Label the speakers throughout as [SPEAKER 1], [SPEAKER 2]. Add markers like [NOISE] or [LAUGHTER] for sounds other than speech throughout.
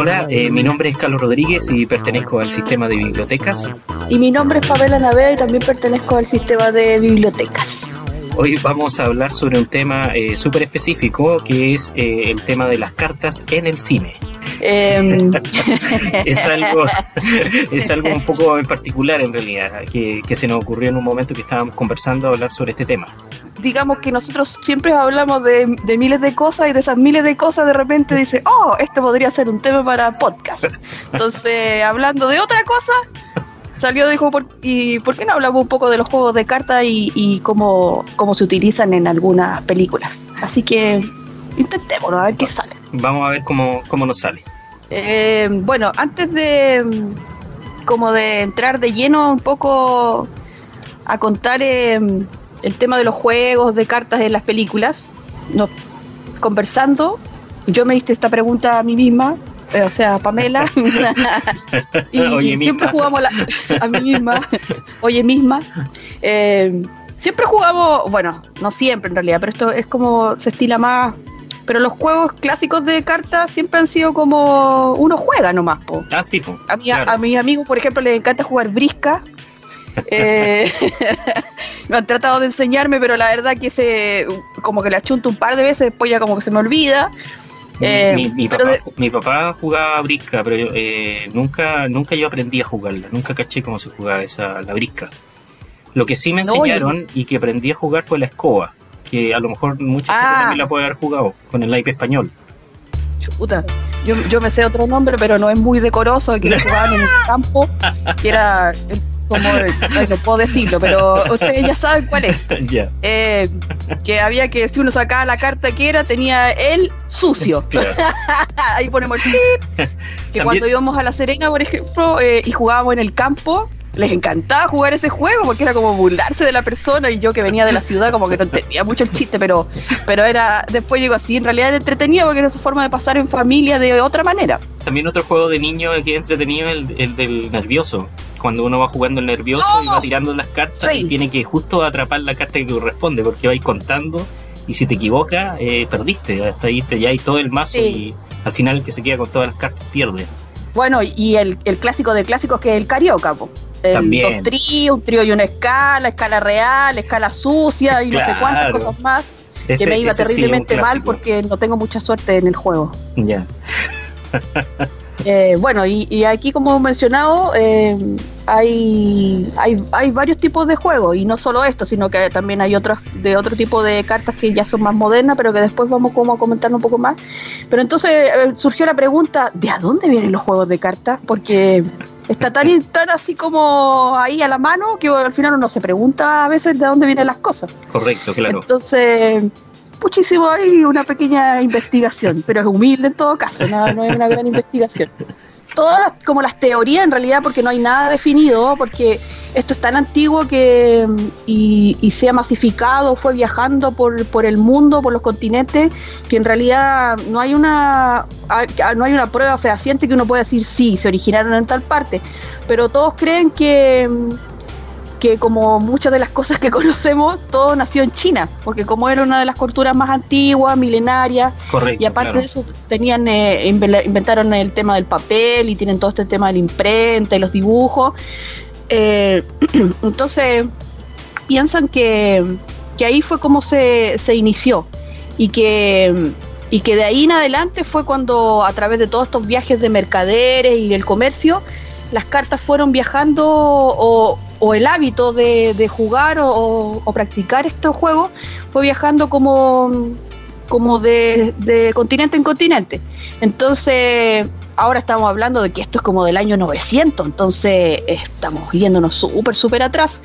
[SPEAKER 1] Hola, eh, mi nombre es Carlos Rodríguez y pertenezco al sistema de bibliotecas.
[SPEAKER 2] Y mi nombre es Pamela Navea y también pertenezco al sistema de bibliotecas.
[SPEAKER 1] Hoy vamos a hablar sobre un tema eh, súper específico que es eh, el tema de las cartas en el cine. Em. [LAUGHS] es, algo, [LAUGHS] es algo un poco en particular en realidad, que, que, se nos ocurrió en un momento que estábamos conversando a hablar sobre este tema.
[SPEAKER 2] Digamos que nosotros siempre hablamos de, de, miles de cosas y de esas miles de cosas de repente dice, oh, esto podría ser un tema para podcast. Entonces, [LAUGHS] hablando de otra cosa, salió, dijo, ¿por, ¿y por qué no hablamos un poco de los juegos de cartas y, y cómo, cómo se utilizan en algunas películas? Así que intentémoslo, a ver qué sale.
[SPEAKER 1] Vamos a ver cómo, cómo nos sale.
[SPEAKER 2] Eh, bueno, antes de como de entrar de lleno un poco a contar eh, el tema de los juegos de cartas en las películas, no, conversando, yo me hice esta pregunta a mí misma, eh, o sea, a Pamela, [LAUGHS] [LAUGHS] y, siempre jugamos la, a mí misma, oye misma, siempre jugamos, bueno, no siempre en realidad, pero esto es como se estila más pero los juegos clásicos de cartas siempre han sido como uno juega nomás, po.
[SPEAKER 1] Ah, sí, po.
[SPEAKER 2] A, mi, a mis amigos, por ejemplo, les encanta jugar brisca. [LAUGHS] eh, [LAUGHS] me han tratado de enseñarme, pero la verdad que se como que la chunto un par de veces, después ya como que se me olvida.
[SPEAKER 1] Eh, mi, papá, jugaba brisca, pero eh, nunca, nunca yo aprendí a jugarla, nunca caché cómo se jugaba esa, la brisca. Lo que sí me enseñaron y que aprendí a jugar fue la escoba que a lo mejor mucha gente ah. también la puede haber jugado con el naipe español.
[SPEAKER 2] Chuta. Yo, yo me sé otro nombre, pero no es muy decoroso, que lo [LAUGHS] jugaban en el campo, que era como, no puedo decirlo, pero ustedes ya saben cuál es. [LAUGHS] Eh, que había que, si uno sacaba la carta que era, tenía el sucio. [LAUGHS] Ahí ponemos el tip. Que cuando íbamos a La Serena, por ejemplo, eh, y jugábamos en el campo, les encantaba jugar ese juego porque era como burlarse de la persona y yo que venía de la ciudad como que no entendía mucho el chiste, pero, pero era, después digo así, en realidad era entretenido porque era su forma de pasar en familia de otra manera.
[SPEAKER 1] También otro juego de niño que es entretenido el, el del nervioso. Cuando uno va jugando el nervioso y va tirando las cartas y tiene que justo atrapar la carta que corresponde porque vais contando y si te equivocas, eh, perdiste. Hasta ahí te, ya hay todo el mazo y al final el que se queda con todas las cartas pierde.
[SPEAKER 2] Bueno, y el, el clásico de clásicos que es el carioca, po.
[SPEAKER 1] También.
[SPEAKER 2] dos tríos, un trío y una escala, escala real, escala sucia y no sé cuántas cosas más. que me iba terriblemente mal porque no tengo mucha suerte en el juego.
[SPEAKER 1] Ya.
[SPEAKER 2] Eh, bueno, y, aquí como he mencionado, eh, hay, hay, hay, varios tipos de juegos, y no solo esto, sino que también hay otros de otro tipo de cartas que ya son más modernas, pero que después vamos como a comentar un poco más. Pero entonces eh, surgió la pregunta, ¿de a dónde vienen los juegos de cartas? Porque está tan, tan así como ahí a la mano que al final uno se pregunta a veces de dónde vienen las cosas.
[SPEAKER 1] Correcto, claro.
[SPEAKER 2] Entonces, muchísimo ahí una pequeña investigación, pero es humilde en todo caso, no, no es una gran investigación todas como las teorías en realidad porque no hay nada definido, porque esto es tan antiguo que y, se ha masificado, fue viajando por, por el mundo, por los continentes, que en realidad no hay una no hay una prueba fehaciente que uno pueda decir sí, se originaron en tal parte, pero todos creen que que como muchas de las cosas que [LAUGHS] conocemos, todo nació en China, porque como era una de las culturas más antiguas, milenarias, y aparte de eso tenían eh, inventaron el tema del papel y tienen todo este tema de la imprenta y los dibujos. Eh, [CLEARS THROAT] entonces piensan que, que, ahí fue como se, se inició y que y que de ahí en adelante fue cuando a través de todos estos viajes de mercaderes y del comercio las cartas fueron viajando o, o el hábito de, jugar o, practicar estos juegos fue viajando como, como de, continente en continente. Entonces, ahora estamos hablando de que esto es como del año 900, entonces estamos yéndonos súper, súper atrás.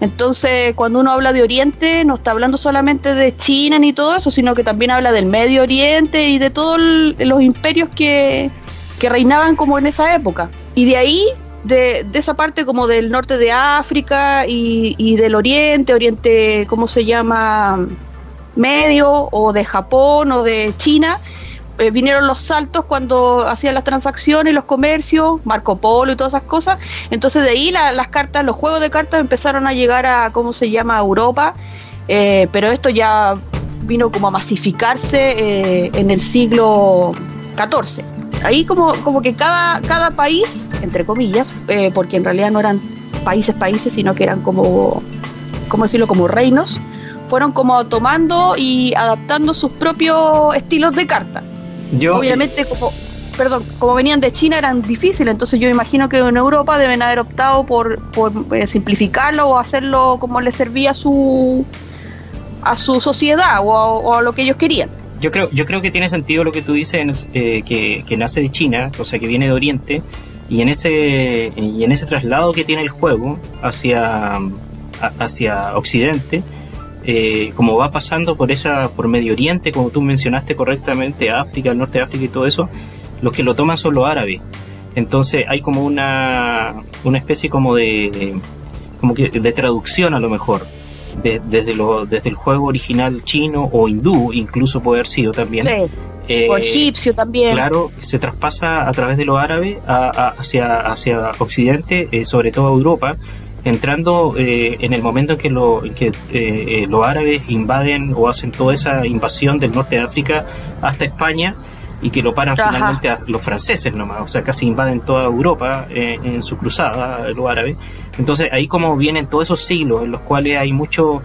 [SPEAKER 2] Entonces, cuando uno habla de Oriente, no está hablando solamente de China ni todo eso, sino que también habla del Medio Oriente y de todos los imperios que, que reinaban como en esa época. Y de ahí, de, esa parte como del norte de África y, del oriente, oriente, ¿cómo se llama? Medio, o de Japón o de China, eh, vinieron los saltos cuando hacían las transacciones, los comercios, Marco Polo y todas esas cosas. Entonces de ahí las cartas, los juegos de cartas empezaron a llegar a, ¿cómo se llama?, Europa. Eh, pero esto ya vino como a masificarse eh, en el siglo XIV. Ahí como, como que cada, cada país, entre comillas, porque en realidad no eran países, países, sino que eran como, ¿cómo decirlo?, como reinos, fueron como tomando y adaptando sus propios estilos de carta. Obviamente, como, perdón, como venían de China eran difíciles, entonces yo imagino que en Europa deben haber optado por, por eh, simplificarlo o hacerlo como les servía a su, a su sociedad o a, lo que ellos querían.
[SPEAKER 1] Yo creo, yo creo que tiene sentido lo que tú dices, eh, que, nace de China, o sea, que viene de Oriente, y en ese, y en ese traslado que tiene el juego hacia, hacia Occidente, eh, como va pasando por esa por Medio Oriente, como tú mencionaste correctamente, África, el norte de África y todo eso, los que lo toman son los árabes. Entonces hay como una, una especie como de, como de traducción a lo mejor. Desde, lo, desde el juego original chino o hindú, incluso puede haber sido también.
[SPEAKER 2] Eh, o egipcio también.
[SPEAKER 1] Claro, se traspasa a través de los árabes hacia, hacia Occidente, eh, sobre todo Europa, entrando eh, en el momento en que, lo, que eh, eh, los árabes invaden o hacen toda esa invasión del norte de África hasta España y que lo paran finalmente a los franceses nomás, o sea, casi invaden toda Europa en su cruzada, los árabes. Entonces ahí como vienen todos esos siglos en los cuales hay mucho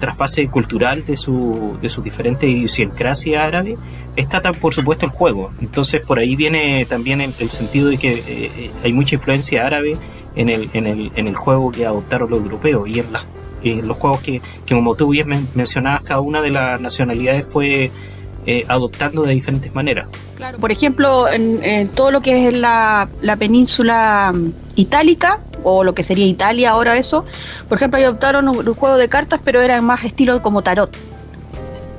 [SPEAKER 1] trasfase cultural de su, de su diferente idiosincrasia árabe, está tan, por supuesto el juego. Entonces por ahí viene también el, el sentido de que hay mucha influencia árabe en el, en el, en el juego que adoptaron los europeos y en, las, los juegos que, que, como tú bien mencionabas, cada una de las nacionalidades fue eh, adoptando de diferentes maneras.
[SPEAKER 2] Claro, por ejemplo, en, todo lo que es la, la, península mm, itálica, o lo que sería Italia ahora eso, por ejemplo, adoptaron un, un juego de cartas, pero era más estilo como tarot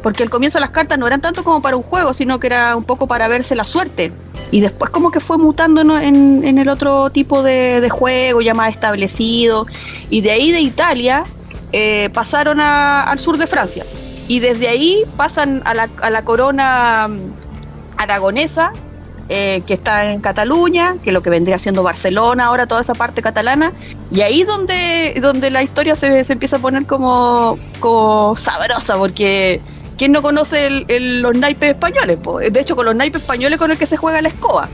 [SPEAKER 2] porque al comienzo las cartas no eran tanto como para un juego, sino que era un poco para verse la suerte. Y después como que fue mutando en, el otro tipo de, juego ya más establecido. Y de ahí de Italia eh, pasaron al sur de Francia. Y desde ahí pasan a la, corona mm, aragonesa, eh, que está en Cataluña, que es lo que vendría siendo Barcelona, ahora toda esa parte catalana, y ahí donde, donde la historia se, se empieza a poner como, como sabrosa, porque ¿Quién no conoce los naipes españoles? De hecho, con los naipes españoles con el que se juega la escoba.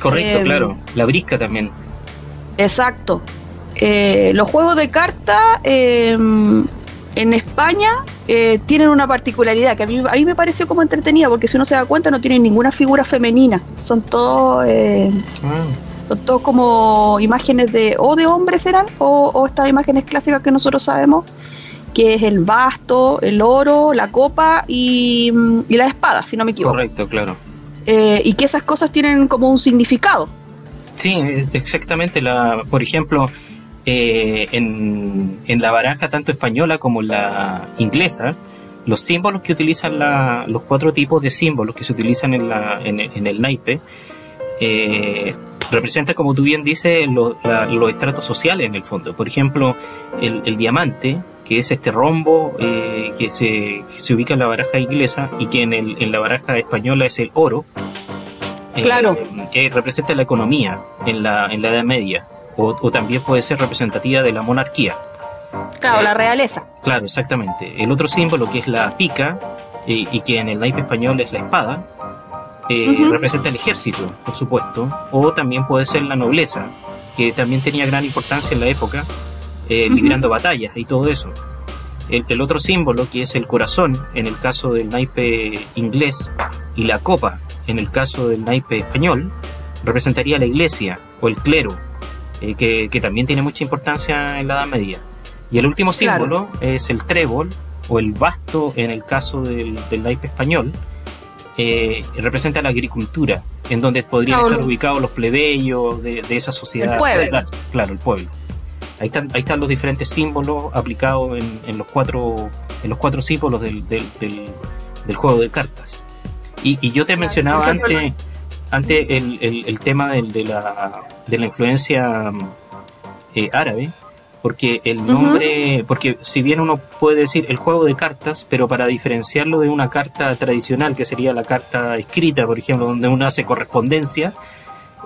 [SPEAKER 1] Correcto, em, claro. La brisca también.
[SPEAKER 2] Exacto. Eh, los juegos de carta em, en España eh, tienen una particularidad que a mí, a mí me pareció como entretenida, porque si uno se da cuenta no tienen ninguna figura femenina. Son todos... Eh, ah. Son todos como imágenes de o de hombres eran o, o estas imágenes clásicas que nosotros sabemos que es el basto, el oro, la copa y, la espada, si no me equivoco.
[SPEAKER 1] Correcto, claro.
[SPEAKER 2] Eh, y que esas cosas tienen como un significado.
[SPEAKER 1] Sí, exactamente. La, por ejemplo, eh, en, la baraja tanto española como la inglesa, los símbolos que utilizan los cuatro tipos de símbolos que se utilizan en, la, en, el naipe, eh, representan, como tú bien dices, los estratos sociales en el fondo. Por ejemplo, el, el diamante que es este rombo eh, que, se, se, ubica en la baraja inglesa y que en, el, en la baraja española es el oro.
[SPEAKER 2] Eh, claro.
[SPEAKER 1] que representa la economía en la, en la Edad Media. O, también puede ser representativa de la monarquía.
[SPEAKER 2] Claro, la eh, realeza.
[SPEAKER 1] Claro, exactamente. El otro símbolo que es la pica y que en el naipe español es la espada, representa el ejército, por supuesto, o también puede ser la nobleza, que también tenía gran importancia en la época eh, librando batallas y todo eso. El, otro símbolo, que es el corazón, en el caso del naipe inglés, y la copa, en el caso del naipe español, representaría la iglesia o el clero, eh, que, también tiene mucha importancia en la Edad Media. Y el último símbolo es el trébol o el basto en el caso del, naipe español, eh, representa la agricultura, en donde podrían estar ubicados los plebeyos de, esa sociedad.
[SPEAKER 2] El pueblo.
[SPEAKER 1] Claro, el pueblo. Ahí están, ahí están los diferentes símbolos aplicados en, los, cuatro, en los cuatro símbolos del, del, juego de cartas. Y, yo te mencionaba antes, antes el, el, tema de, de, la, de la influencia eh, árabe, porque el nombre, porque si bien uno puede decir el juego de cartas, pero para diferenciarlo de una carta tradicional, que sería la carta escrita, por ejemplo, donde uno hace correspondencia,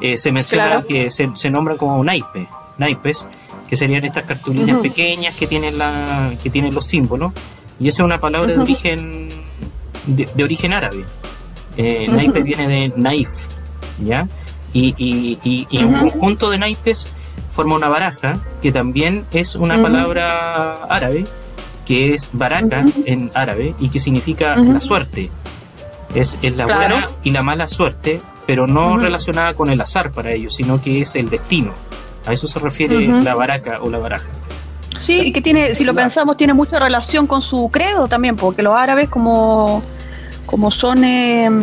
[SPEAKER 1] eh, se menciona que se, se, nombra como naipe, naipes, que serían estas cartulinas pequeñas que tienen la, que tienen los símbolos, y esa es una palabra de origen de, origen árabe. Eh, naipe viene de naif, ¿ya? Y, y, y, un conjunto de naipes forma una baraja, que también es una palabra árabe, que es baraka en árabe y que significa la suerte. Es, es la buena y la mala suerte, pero no relacionada con el azar para ellos, sino que es el destino. A eso se refiere la baraca o la baraja.
[SPEAKER 2] Sí, y que tiene, si lo pensamos, tiene mucha relación con su credo también, porque los árabes como, como son, em,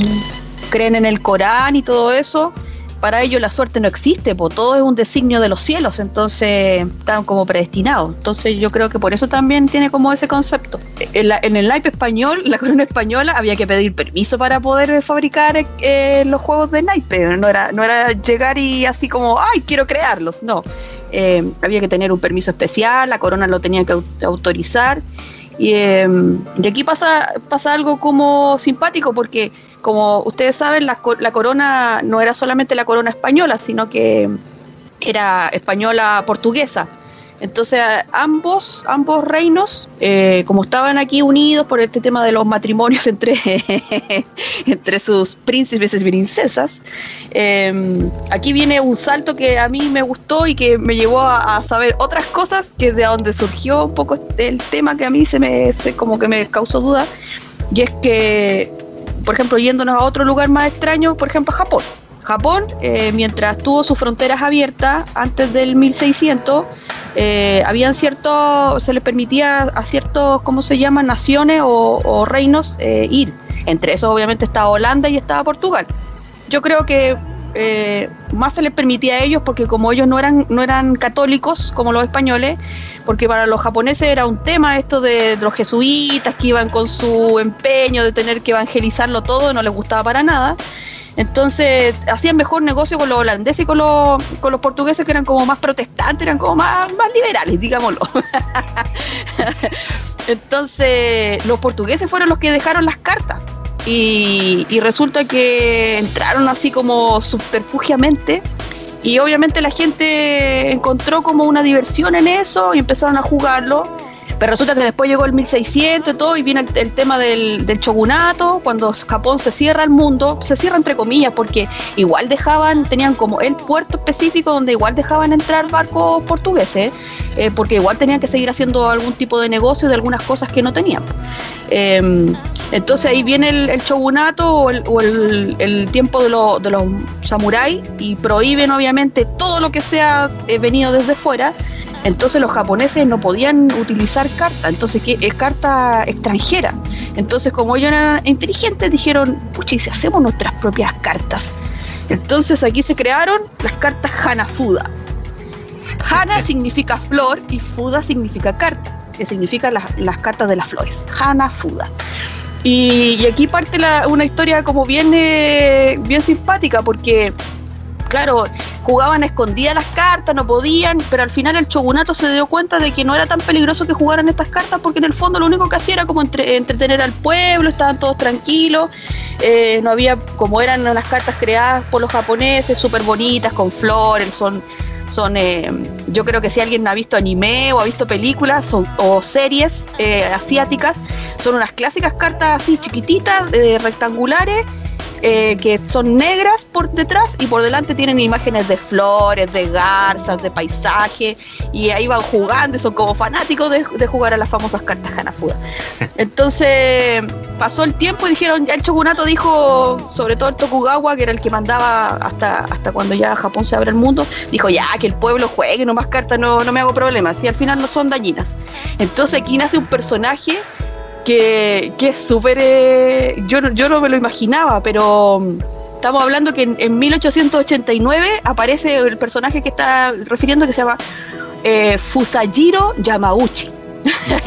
[SPEAKER 2] creen en el Corán y todo eso, para ellos la suerte no existe, todo es un designio de los cielos, entonces están como predestinados. Entonces yo creo que por eso también tiene como ese concepto. En, el naipe español, la corona española, había que pedir permiso para poder fabricar eh, los juegos de naipe. No era, no era llegar y así como, ay, quiero crearlos. No, eh, había que tener un permiso especial, la corona lo tenía que autorizar. Y, eh, aquí pasa, pasa algo como simpático porque como ustedes saben, la, corona no era solamente la corona española, sino que era española portuguesa. Entonces ambos, ambos reinos, eh, como estaban aquí unidos por este tema de los matrimonios [LAUGHS] entre, entre sus príncipes y princesas, em, aquí viene un salto que a mí me gustó y que me llevó a, saber otras cosas, que de donde surgió un poco el tema que a mí se me como que me causó duda, y es que por ejemplo, yéndonos a otro lugar más extraño, por ejemplo, Japón. Japón, eh, mientras tuvo sus fronteras abiertas antes del 1600, eh, habían ciertos, se les permitía a ciertos, ¿cómo se llaman?, naciones o, reinos eh, ir. Entre esos, obviamente, estaba Holanda y estaba Portugal. Yo creo que eh, más se les permitía a ellos porque como ellos no eran, no eran católicos como los españoles, porque para los japoneses era un tema esto de, los jesuitas que iban con su empeño de tener que evangelizarlo todo, no les gustaba para nada. Entonces hacían mejor negocio con los holandeses y con los, con los portugueses que eran como más protestantes, eran como más, más liberales, digámoslo. [LAUGHS] Entonces los portugueses fueron los que dejaron las cartas y, resulta que entraron así como subterfugiamente. Y obviamente la gente encontró como una diversión en eso y empezaron a jugarlo pero resulta que después llegó el 1600 y todo, y viene el, tema del, del, shogunato, cuando Japón se cierra al mundo, se cierra entre comillas, porque igual dejaban, tenían como el puerto específico donde igual dejaban entrar barcos portugueses, eh, porque igual tenían que seguir haciendo algún tipo de negocio de algunas cosas que no tenían. Em, entonces ahí viene el, shogunato o el, tiempo de, de los samuráis y prohíben obviamente todo lo que sea eh, venido desde fuera entonces los japoneses no podían utilizar carta, entonces que es carta extranjera. Entonces como ellos eran inteligentes dijeron, pucha, ¿y si hacemos nuestras propias cartas? Entonces aquí se crearon las cartas Hanafuda. Hana significa flor y Fuda significa carta, que significa las, cartas de las flores. Hanafuda. Y, y aquí parte una historia como bien, eh, bien simpática porque claro, jugaban a escondidas las cartas, no podían, pero al final el shogunato se dio cuenta de que no era tan peligroso que jugaran estas cartas porque en el fondo lo único que hacía era como entretener al pueblo, estaban todos tranquilos, eh, no había, como eran unas cartas creadas por los japoneses, súper bonitas, con flores, son son eh, yo creo que si alguien ha visto anime o ha visto películas son, o series eh, asiáticas son unas clásicas cartas así chiquititas rectangulares eh, que son negras por detrás y por delante tienen imágenes de flores, de garzas, de paisaje y ahí van jugando y son como fanáticos de, jugar a las famosas cartas Hanafuda. [LAUGHS] Entonces pasó el tiempo y dijeron, ya el shogunato dijo, sobre todo el Tokugawa, que era el que mandaba hasta, hasta cuando ya Japón se abre el mundo, dijo ya que el pueblo juegue, no más cartas, no, no me hago problemas y al final no son dañinas. Entonces aquí nace un personaje que, es súper... Eh, yo, yo no me lo imaginaba, pero mm, estamos hablando que en, 1889 aparece el personaje que está refiriendo que se llama eh, Fusajiro Yamauchi. [LAUGHS]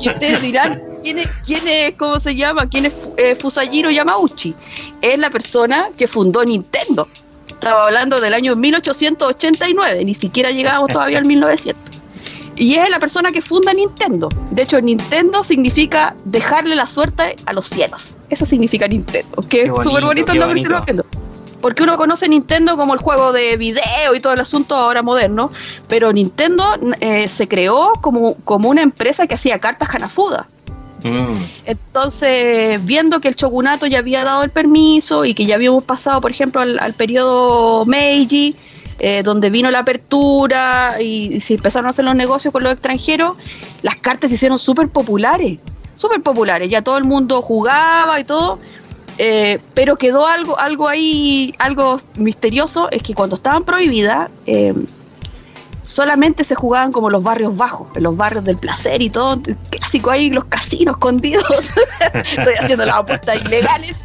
[SPEAKER 2] y ustedes dirán, ¿quién es, quién es, cómo se llama? ¿Quién es eh, Fusajiro Yamauchi? Es la persona que fundó Nintendo. Estaba hablando del año 1889, ni siquiera llegábamos todavía al 1900. Y es la persona que funda Nintendo. De hecho, Nintendo significa dejarle la suerte a los cielos. Eso significa Nintendo, que es súper bonito el nombre de Nintendo. Porque uno conoce Nintendo como el juego de video y todo el asunto ahora moderno, pero Nintendo eh, se creó como, como una empresa que hacía cartas Hanafuda. Mm. Entonces, viendo que el shogunato ya había dado el permiso y que ya habíamos pasado, por ejemplo, al, periodo Meiji, eh, donde vino la apertura y, se empezaron a hacer los negocios con los extranjeros, las cartas se hicieron súper populares, súper populares, ya todo el mundo jugaba y todo, eh, pero quedó algo, algo ahí, algo misterioso, es que cuando estaban prohibidas, eh, solamente se jugaban como los barrios bajos, los barrios del placer y todo, clásico ahí, los casinos escondidos, [LAUGHS] estoy haciendo las apuestas ilegales. [LAUGHS]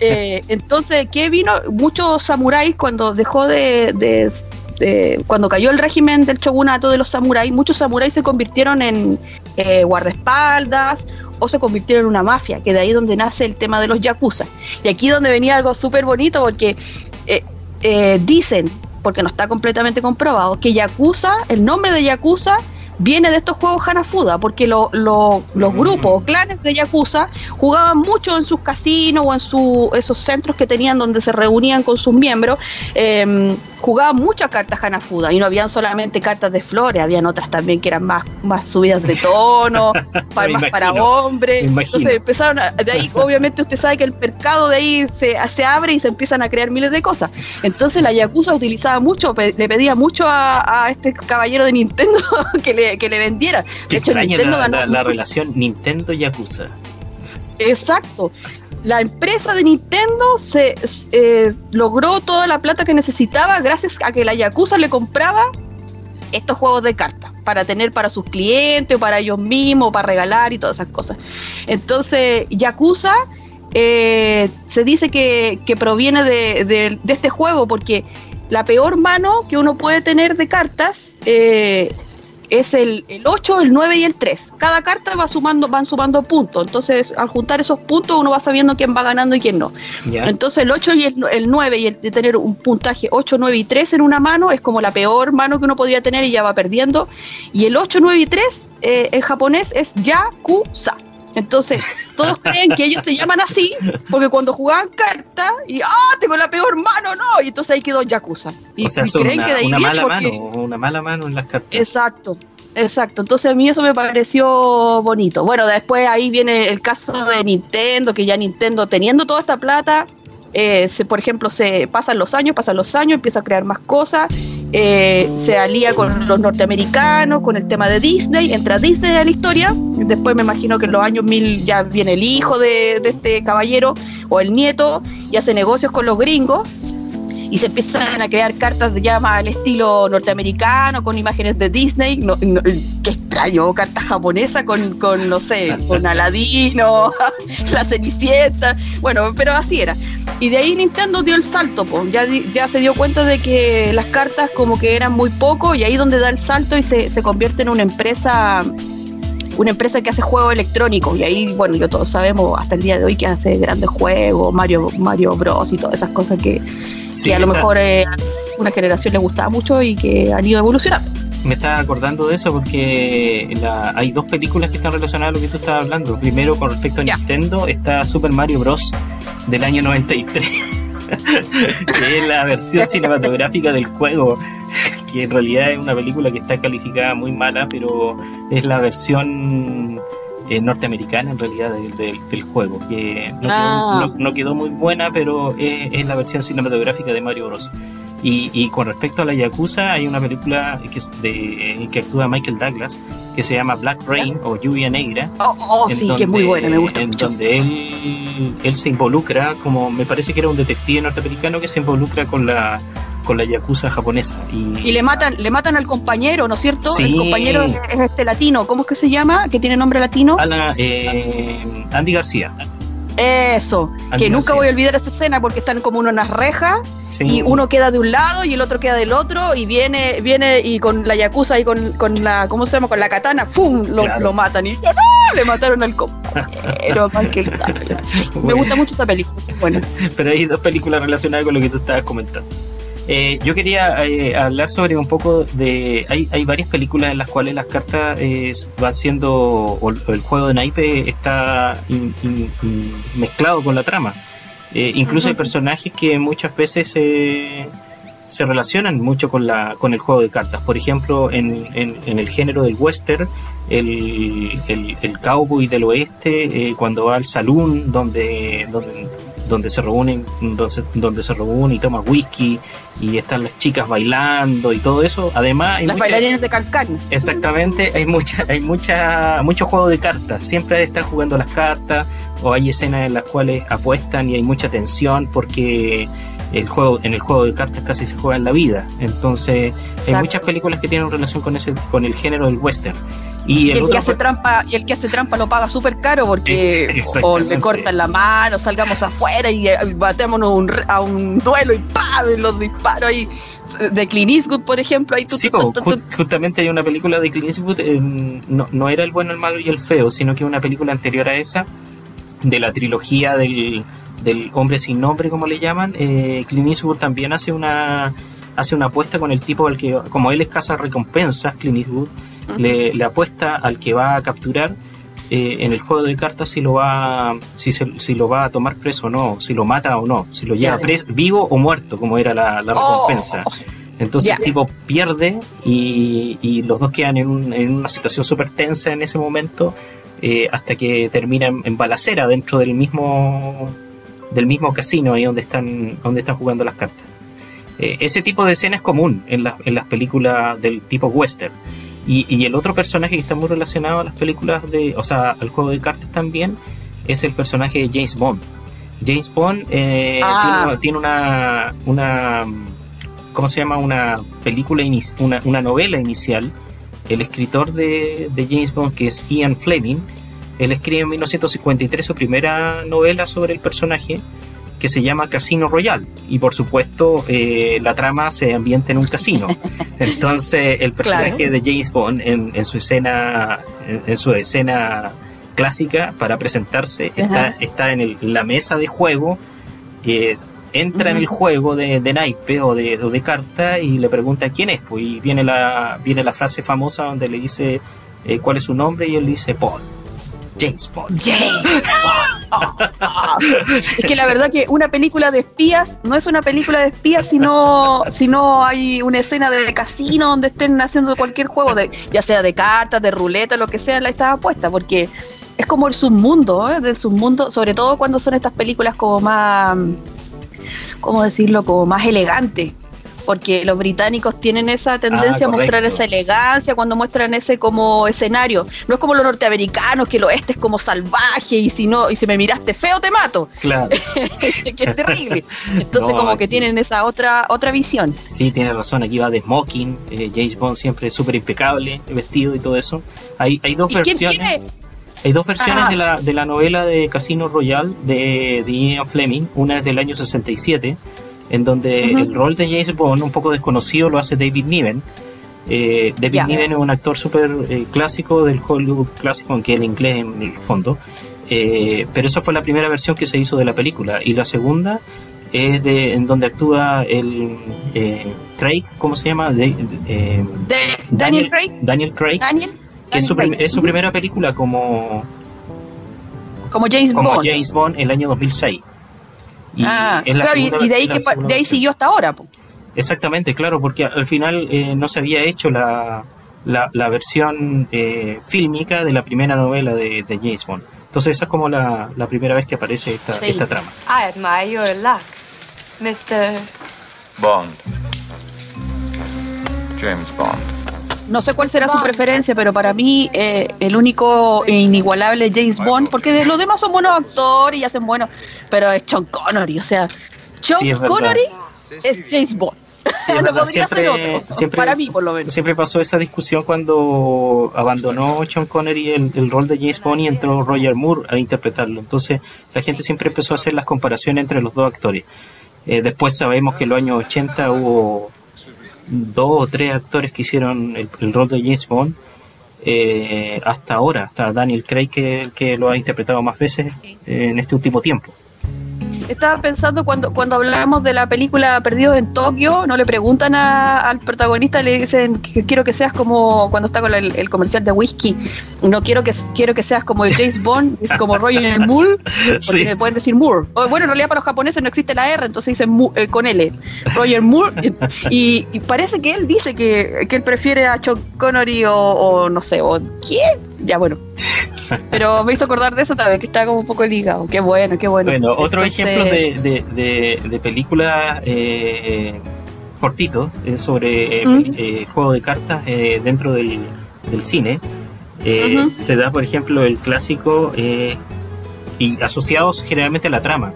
[SPEAKER 2] Eh, entonces, ¿qué vino? Muchos samuráis cuando dejó de, cuando cayó el régimen del shogunato de los samuráis, muchos samuráis se convirtieron en eh, guardaespaldas o se convirtieron en una mafia, que de ahí donde nace el tema de los yakuza. Y aquí donde venía algo súper bonito porque eh, dicen porque no está completamente comprobado, que Yakuza, el nombre de Yakuza viene de estos juegos Hanafuda, porque los mm. grupos o clanes de Yakuza jugaban mucho en sus casinos o en su, esos centros que tenían donde se reunían con sus miembros. Eh, jugaban muchas cartas Hanafuda y no habían solamente cartas de flores, habían otras también que eran más, más subidas de tono, [LAUGHS] para, más para hombres. Entonces empezaron, de ahí obviamente usted sabe que el mercado de ahí se, se abre y se empiezan a crear miles de cosas. Entonces la Yakuza utilizaba mucho, le pedía mucho a, este caballero de Nintendo [LAUGHS] que le, que le vendiera.
[SPEAKER 1] De hecho, Nintendo la, ganó la, relación Nintendo-Yakuza.
[SPEAKER 2] Exacto la empresa de Nintendo se eh, logró toda la plata que necesitaba gracias a que la Yakuza le compraba estos juegos de cartas para tener para sus clientes o para ellos mismos, para regalar y todas esas cosas. Entonces, Yakuza eh, se dice que, proviene de, este juego porque la peor mano que uno puede tener de cartas eh, es el, el, 8, el 9 y el 3. Cada carta va sumando, van sumando puntos. Entonces, al juntar esos puntos, uno va sabiendo quién va ganando y quién no. Entonces, el 8 y el, 9 y el de tener un puntaje 8, 9 y 3 en una mano es como la peor mano que uno podría tener y ya va perdiendo. Y el 8, 9 y 3 eh, en japonés es Yakuza. Entonces, todos creen que ellos se llaman así porque cuando jugaban carta y ¡ah! Tengo la peor mano, no. Y entonces ahí quedó Yakuza. Y,
[SPEAKER 1] creen que de ahí una mala mano, una mala mano en las cartas.
[SPEAKER 2] Exacto. Exacto, entonces a mí eso me pareció bonito. Bueno, después ahí viene el caso de Nintendo, que ya Nintendo teniendo toda esta plata, eh, se, por ejemplo, se pasan los años, pasan los años, empieza a crear más cosas eh, se alía con los norteamericanos, con el tema de Disney, entra Disney a la historia, después me imagino que en los años 1000 ya viene el hijo de, de este caballero o el nieto y hace negocios con los gringos y se empiezan a crear cartas ya más al estilo norteamericano, con imágenes de Disney. No, qué extraño, cartas japonesas con, con, no sé, con [LAUGHS] Aladino, [LAUGHS] la Cenicienta. Bueno, pero así era. Y de ahí Nintendo dio el salto, pues. ya, ya se dio cuenta de que las cartas como que eran muy poco y ahí donde da el salto y se, se convierte en una empresa una empresa que hace juegos electrónicos y ahí, bueno, yo todos sabemos hasta el día de hoy que hace grandes juegos, Mario, Mario Bros y todas esas cosas que, que a lo mejor eh, una generación le gustaba mucho y que han ido evolucionando.
[SPEAKER 1] Me estaba acordando de eso porque hay dos películas que están relacionadas a lo que tú estabas hablando. Primero, con respecto a Nintendo, está Super Mario Bros. Del año 93, [LAUGHS] que es la versión cinematográfica del juego [LAUGHS] que en realidad es una película que está calificada muy mala, pero es la versión eh, norteamericana en realidad del, juego, que ah. no, quedó, muy buena, pero es, la versión cinematográfica de Mario Bros. Y, con respecto a la Yakuza, hay una película que, es de, que actúa Michael Douglas que se llama Black Rain o Lluvia Negra.
[SPEAKER 2] Oh, oh sí, que es muy buena, me gusta
[SPEAKER 1] En donde él, él se involucra, como me parece que era un detective norteamericano que se involucra con la con la yakuza japonesa.
[SPEAKER 2] Y, le matan le matan al compañero, ¿no es cierto? El compañero es este latino, ¿cómo es que se llama? Que tiene nombre latino.
[SPEAKER 1] Eh, Andy García.
[SPEAKER 2] Eso, que nunca voy a olvidar esa escena porque están como unas rejas y uno queda de un lado y el otro queda del otro y viene viene y con la yakuza y con, con la, ¿cómo se llama? Con la katana, ¡fum! Lo, matan y ¡no! Le mataron al compañero, [LAUGHS] Me gusta mucho esa película, bueno.
[SPEAKER 1] Pero hay dos películas relacionadas con lo que tú estabas comentando. Eh, yo quería eh, hablar sobre un poco de. Hay, hay varias películas en las cuales las cartas eh, van siendo. O, el juego de naipe está mezclado con la trama. incluso hay personajes que muchas veces se relacionan mucho con, la, con el juego de cartas. Por ejemplo, en, en, el género del western, el, el, el cowboy del oeste, cuando va al saloon donde, donde donde se reúnen, donde, se reúne y toma whisky y están las chicas bailando y todo eso. Además,
[SPEAKER 2] hay las bailarinas de Cancán.
[SPEAKER 1] Exactamente, hay mucha, hay mucha, mucho juego de cartas. Siempre están jugando las cartas o hay escenas en las cuales apuestan y hay mucha tensión porque el juego, en el juego de cartas casi se juega en la vida. Entonces, hay muchas películas que tienen relación con ese, con el género del western.
[SPEAKER 2] Y el, que hace trampa, y el que hace trampa lo paga súper caro porque [LAUGHS] o le cortan la mano, salgamos afuera y eh, batémonos a un duelo y ¡pam! los disparos ahí de Clint Eastwood, por ejemplo. Ahí
[SPEAKER 1] sí, justamente hay una película de Clint Eastwood, eh, no, no era el bueno, el malo y el feo, sino que una película anterior a esa, de la trilogía del, del hombre sin nombre, como le llaman. Eh, Clint Eastwood también hace una hace una apuesta con el tipo al que, como él es casa recompensas, Clint Eastwood, le, apuesta al que va a capturar eh, en el juego de cartas si lo va si, si lo va a tomar preso o no, si lo mata o no, si lo lleva preso, vivo o muerto, como era la, oh. recompensa. Entonces el tipo pierde y, los dos quedan en, una situación súper tensa en ese momento eh, hasta que termina en, balacera dentro del mismo del mismo casino ahí donde están donde están jugando las cartas. Eh, ese tipo de escena es común en, en las películas del tipo western. Y, el otro personaje que está muy relacionado a las películas de, o sea, al juego de cartas también, es el personaje de James Bond. James Bond eh, ah. tiene, una, una, ¿cómo se llama? Una película, una, una novela inicial. El escritor de, de James Bond, que es Ian Fleming, él escribe en 1953 su primera novela sobre el personaje que se llama Casino Royale y por supuesto eh, la trama se ambienta en un casino. [LAUGHS] Entonces el personaje de James Bond en, su escena en, su escena clásica para presentarse está, está en, la mesa de juego. Eh, entra en el juego de, naipe o de, de, carta y le pregunta quién es, pues, y viene la, viene la frase famosa donde le dice eh, cuál es su nombre y él dice Paul. James Bond. James
[SPEAKER 2] es que la verdad que una película de espías no es una película de espías si no, si no hay una escena de casino donde estén haciendo cualquier juego, de, ya sea de cartas, de ruleta, lo que sea, la estaba puesta, porque es como el submundo, ¿eh? del submundo, sobre todo cuando son estas películas como más, ¿cómo decirlo? Como más elegantes porque los británicos tienen esa tendencia a ah, mostrar esa elegancia cuando muestran ese como escenario. No es como los norteamericanos, que lo este es como salvaje y si no, y si me miraste feo te mato. Claro. [LAUGHS] que es terrible. Entonces como que tienen esa otra, otra visión.
[SPEAKER 1] Sí, tiene razón, aquí va de smoking, eh, James Bond siempre súper impecable, vestido y todo eso. Hay, hay dos versiones. Hay dos versiones de la, de la novela de Casino Royale de, de Ian Fleming. Una es del año 67 en donde el rol de James Bond, un poco desconocido, lo hace David Niven. Eh, David Niven es un actor súper eh, clásico del Hollywood clásico, aunque el inglés en el fondo. Eh, pero esa fue la primera versión que se hizo de la película. Y la segunda es de en donde actúa el Craig, ¿cómo se llama?
[SPEAKER 2] De, Daniel, Craig.
[SPEAKER 1] Daniel Craig. que es, su, es, su, primera película como
[SPEAKER 2] como James
[SPEAKER 1] como
[SPEAKER 2] Bond.
[SPEAKER 1] James Bond el año 2006.
[SPEAKER 2] Y, ah, claro, y, de ahí, que, de ahí siguió hasta ahora.
[SPEAKER 1] Exactamente, claro, porque al final eh, no se había hecho la, la, versión eh, fílmica de la primera novela de, de, James Bond. Entonces esa es como la, la primera vez que aparece esta, esta trama. I admire your luck,
[SPEAKER 2] Mr. Bond. James Bond. No sé cuál será su preferencia, pero para mí eh, el único e inigualable James Bond, porque los demás son buenos actores y hacen buenos, pero es Sean Connery, o sea, Sean Connery es James Bond. [LAUGHS] no podría ser otro, siempre, para mí por lo menos.
[SPEAKER 1] Siempre pasó esa discusión cuando abandonó Sean Connery el, el rol de James Bond y entró Roger Moore a interpretarlo. Entonces la gente siempre empezó a hacer las comparaciones entre los dos actores. Eh, después sabemos que en los años 80 hubo dos o tres actores que hicieron el, rol de James Bond. Eh, hasta ahora, hasta Daniel Craig que, que lo ha interpretado más veces en este último tiempo.
[SPEAKER 2] Estaba pensando cuando, cuando hablamos de la película Perdidos en Tokio, no le preguntan al protagonista, le dicen que quiero que seas como cuando está con el, comercial de whisky, no quiero que quiero que seas como James Bond, es como Roger [LAUGHS] Moore, porque le pueden decir Moore. bueno, en realidad para los japoneses no existe la R, entonces dicen eh, con L, Roger Moore, y, parece que él dice que, él prefiere a Chuck Connery o, o no sé, o ¿quién? Ya bueno. Pero me hizo acordar de eso también, que estaba como un poco ligado. Qué bueno, qué bueno.
[SPEAKER 1] Bueno, otro ejemplo de, de, de, película eh, cortito eh, sobre eh, eh, juego de cartas dentro del, del cine. Se da, por ejemplo, el clásico y asociados generalmente a la trama,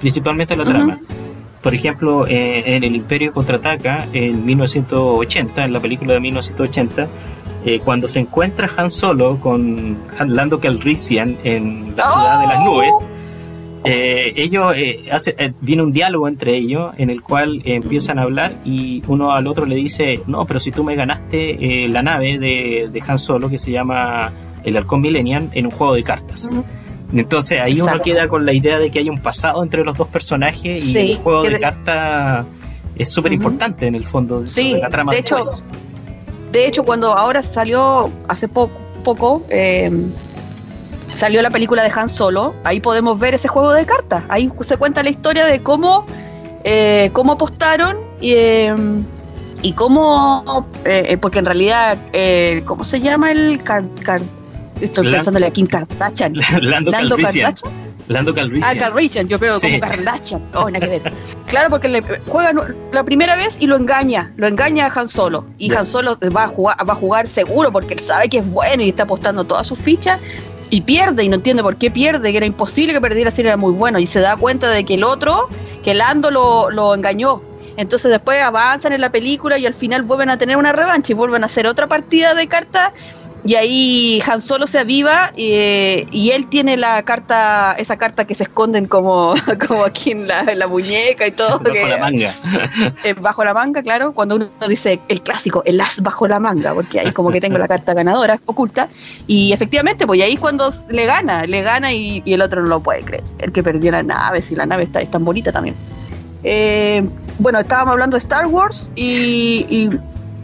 [SPEAKER 1] principalmente a la trama. Por ejemplo, en El Imperio contraataca en 1980, en la película de 1980, eh, cuando se encuentra Han Solo con Lando Calrissian en la ciudad de las ¡Oh! nubes, eh, ellos eh, hace, viene un diálogo entre ellos en el cual empiezan a hablar y uno al otro le dice no pero si tú me ganaste la nave de, Han Solo que se llama el Halcón Millennium en un juego de cartas entonces ahí uno queda con la idea de que hay un pasado entre los dos personajes y el juego de, cartas es súper importante en el fondo
[SPEAKER 2] de la trama de hecho de hecho, cuando ahora salió hace poco, poco em, salió la película de Han Solo, ahí podemos ver ese juego de cartas. Ahí se cuenta la historia de cómo, eh, cómo apostaron y, em, y cómo, eh, porque en realidad, eh, ¿cómo se llama el... estoy pensándole a Kim Kardashian. [LAUGHS]
[SPEAKER 1] Lando, Lando Kardashian. Lando Calrissian.
[SPEAKER 2] Ah, Calrissian, yo creo como. Oh, nada que ver. Claro, porque le juega la primera vez y lo engaña, lo engaña a Han Solo. Y Han Solo va a, jugar, va a jugar seguro porque él sabe que es bueno y está apostando todas sus fichas y pierde y no entiende por qué pierde, que era imposible que perdiera si era muy bueno y se da cuenta de que el otro, que Lando lo, lo engañó. Entonces después avanzan en la película y al final vuelven a tener una revancha y vuelven a hacer otra partida de cartas y ahí Han Solo se aviva eh, y él tiene la carta, esa carta que se esconden como, [LAUGHS] como aquí en la, muñeca y todo.
[SPEAKER 1] Bajo la manga. [LAUGHS]
[SPEAKER 2] Eh, bajo la manga, claro, cuando uno dice el clásico, el as bajo la manga, porque ahí como que tengo la carta ganadora oculta. Y efectivamente, pues ahí cuando le gana, le gana y, el otro no lo puede creer. El que perdió la nave, si la nave está, es tan bonita también. Eh, bueno, estábamos hablando de Star Wars y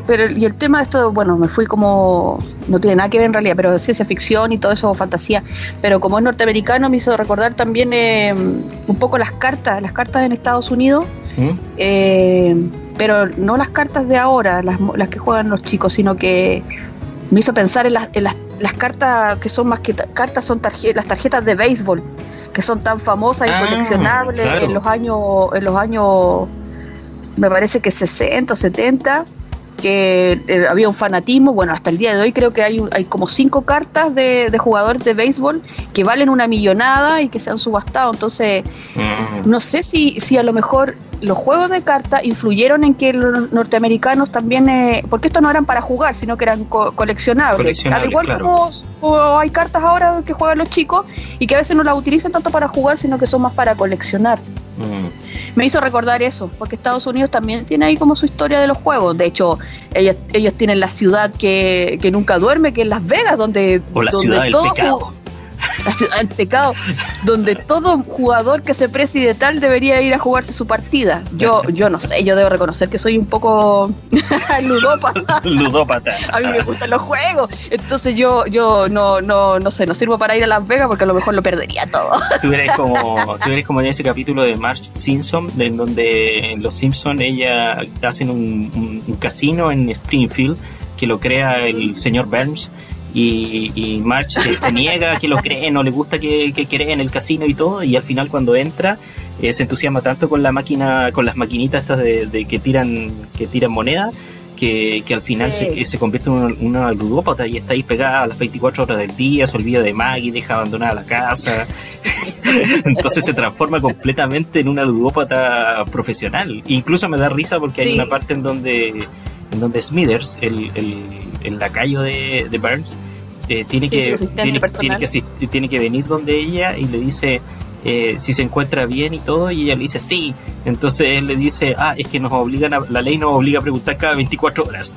[SPEAKER 2] pero y el tema de esto, bueno, me fui como, no tiene nada que ver en realidad, pero ciencia ficción y todo eso, fantasía. Pero como es norteamericano, me hizo recordar también eh, un poco las cartas, las cartas en Estados Unidos, ¿Mm? eh, pero no las cartas de ahora, las, las que juegan los chicos, sino que me hizo pensar en las, en las, las cartas que son más que cartas, son tarjetas, las tarjetas de béisbol, que son tan famosas y ah, coleccionables en los años, en los años, me parece que 60 o 70 que eh, había un fanatismo, bueno, hasta el día de hoy creo que hay, hay como cinco cartas de, jugadores de béisbol que valen una millonada y que se han subastado, entonces mm. no sé si, si a lo mejor los juegos de cartas influyeron en que los norteamericanos también, eh, porque estos no eran para jugar, sino que eran coleccionables. Al igual como, hay cartas ahora que juegan los chicos y que a veces no las utilizan tanto para jugar, sino que son más para coleccionar. Mm. Me hizo recordar eso, porque Estados Unidos también tiene ahí como su historia de los juegos. De hecho, ellos, ellos tienen la ciudad que, que nunca duerme, que es Las Vegas, donde,
[SPEAKER 1] o la
[SPEAKER 2] donde
[SPEAKER 1] ciudad del pecado [LAUGHS]
[SPEAKER 2] la ciudad del pecado, donde todo jugador que se preside tal debería ir a jugarse su partida. Yo, yo no sé, yo debo reconocer que soy un poco [LAUGHS] ludópata. [LAUGHS]
[SPEAKER 1] ludópata.
[SPEAKER 2] A mí me gustan los juegos. Entonces yo, yo no, no, no sé, no sirvo para ir a Las Vegas porque a lo mejor lo perdería todo.
[SPEAKER 1] Tú eres como, tú eres como en ese capítulo de Marge Simpson, en donde los Simpsons ella hacen un, un casino en Springfield que lo crea el señor Burns y, y March se niega que lo cree, no le gusta que, que cree en el casino y todo, y al final cuando entra eh, se entusiasma tanto con la máquina, con las maquinitas estas de, que tiran, que tiran moneda, que, al final se, se, convierte en una, ludópata y está ahí pegada a las 24 horas del día, se olvida de Maggie, deja abandonada la casa. [LAUGHS] Entonces se transforma completamente en una ludópata profesional. Incluso me da risa porque hay una parte en donde, en donde Smithers, el, el, el lacayo de, de Burns, eh, tiene, que, tiene, tiene, que, tiene que venir donde ella y le dice eh, si se encuentra bien y todo, y ella le dice sí. Entonces él le dice, ah, es que nos obligan a, la ley nos obliga a preguntar cada 24 horas.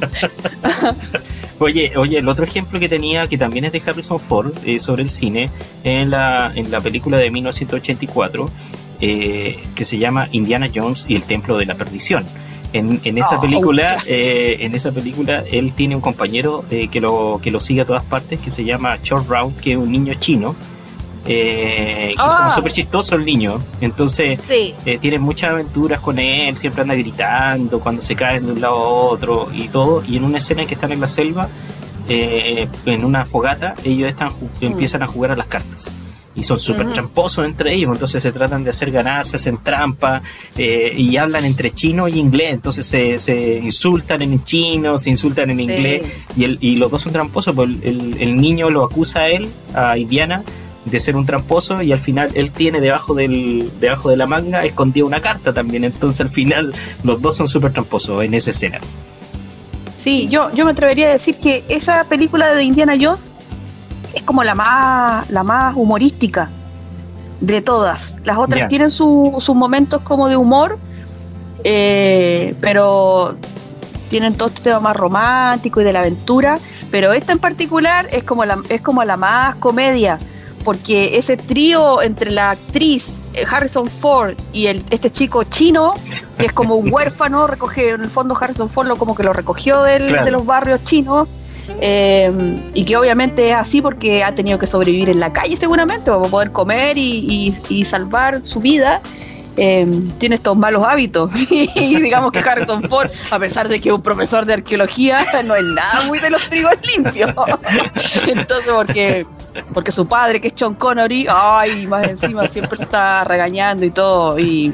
[SPEAKER 1] [LAUGHS] oye, oye, el otro ejemplo que tenía, que también es de Harrison Ford, eh, sobre el cine, en la, en la película de 1984, que se llama Indiana Jones y el Templo de la Perdición. En, esa oh, película, eh, en esa película, él tiene un compañero eh, que lo que lo sigue a todas partes, que se llama Short Round, que es un niño chino. Eh, es ah. súper chistoso el niño. Entonces, eh, tiene muchas aventuras con él, siempre anda gritando cuando se caen de un lado a otro y todo. Y en una escena en que están en la selva, en una fogata, ellos están mm. empiezan a jugar a las cartas y son súper tramposos entre ellos, entonces se tratan de hacer ganar, se hacen trampa eh, y hablan entre chino y inglés, entonces se, se insultan en chino, se insultan en inglés y, el, y los dos son tramposos, pues el, el, niño lo acusa a él, a Indiana, de ser un tramposo y al final él tiene debajo del debajo de la manga escondida una carta también, entonces al final los dos son súper tramposos en esa escena.
[SPEAKER 2] Sí, yo, yo me atrevería a decir que esa película de Indiana Jones es como la más, la más humorística de todas. Las otras tienen sus momentos como de humor, eh, pero tienen todo este tema más romántico y de la aventura. Pero esta en particular es como la, es como la más comedia, porque ese trío entre la actriz eh, Harrison Ford y el, este chico chino, que es como un [LAUGHS] huérfano, recoge, en el fondo Harrison Ford lo como que lo recogió de los barrios chinos eh, y que obviamente es así porque ha tenido que sobrevivir en la calle seguramente para poder comer y, salvar su vida. Eh, tiene estos malos hábitos [LAUGHS] y digamos que Harrison Ford, a pesar de que es un profesor de arqueología, [LAUGHS] no es nada muy de los trigos limpios. [LAUGHS] Entonces, porque porque su padre, que es Sean Connery, ay, más encima siempre lo está regañando y todo, y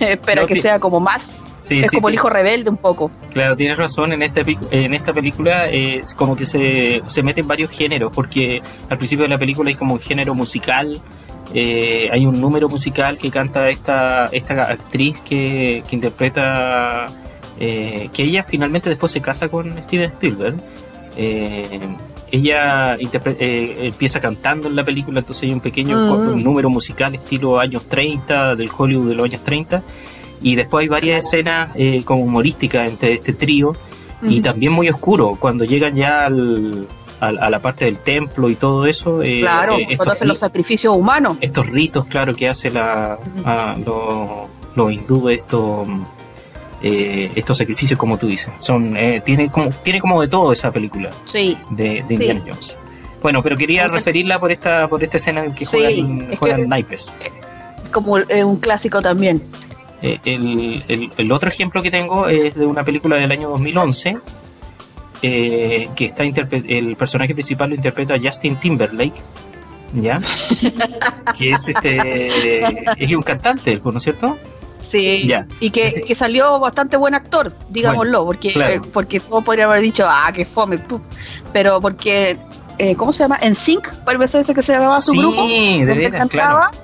[SPEAKER 2] espera que sea como más es como el hijo rebelde un poco.
[SPEAKER 1] Claro, tienes razón, en esta, en esta película es eh, como que se, se meten varios géneros, porque al principio de la película hay como un género musical, eh, hay un número musical que canta esta, esta actriz que, que interpreta, eh, que ella finalmente después se casa con Steven Spielberg. ella empieza cantando en la película, entonces hay un pequeño mm. número musical estilo años 30, del Hollywood de los años 30 y después hay varias escenas eh, como humorísticas entre este trío y también muy oscuro cuando llegan ya al, a, la parte del templo y todo eso.
[SPEAKER 2] Eh, claro, eh, cuando hacen los sacrificios humanos.
[SPEAKER 1] Estos ritos, claro, que hace la, los hindúes, estos, estos sacrificios, como tú dices. son tiene, como, tiene como de todo esa película
[SPEAKER 2] sí,
[SPEAKER 1] de, de Indiana Jones. Bueno, pero quería referirla por esta por esta escena en que juegan, naipes.
[SPEAKER 2] Como un clásico también.
[SPEAKER 1] Eh, el, otro ejemplo que tengo es de una película del año 2011, eh, que está el personaje principal lo interpreta Justin Timberlake, ¿ya? [LAUGHS] que es este es un cantante, ¿no es cierto?
[SPEAKER 2] Sí, y que, salió bastante buen actor, digámoslo, porque, eh, porque todo podría haber dicho, ah, que fome, pero porque, ¿cómo se llama? En Sync, parece que se llamaba su grupo, donde cantaba.
[SPEAKER 1] Claro.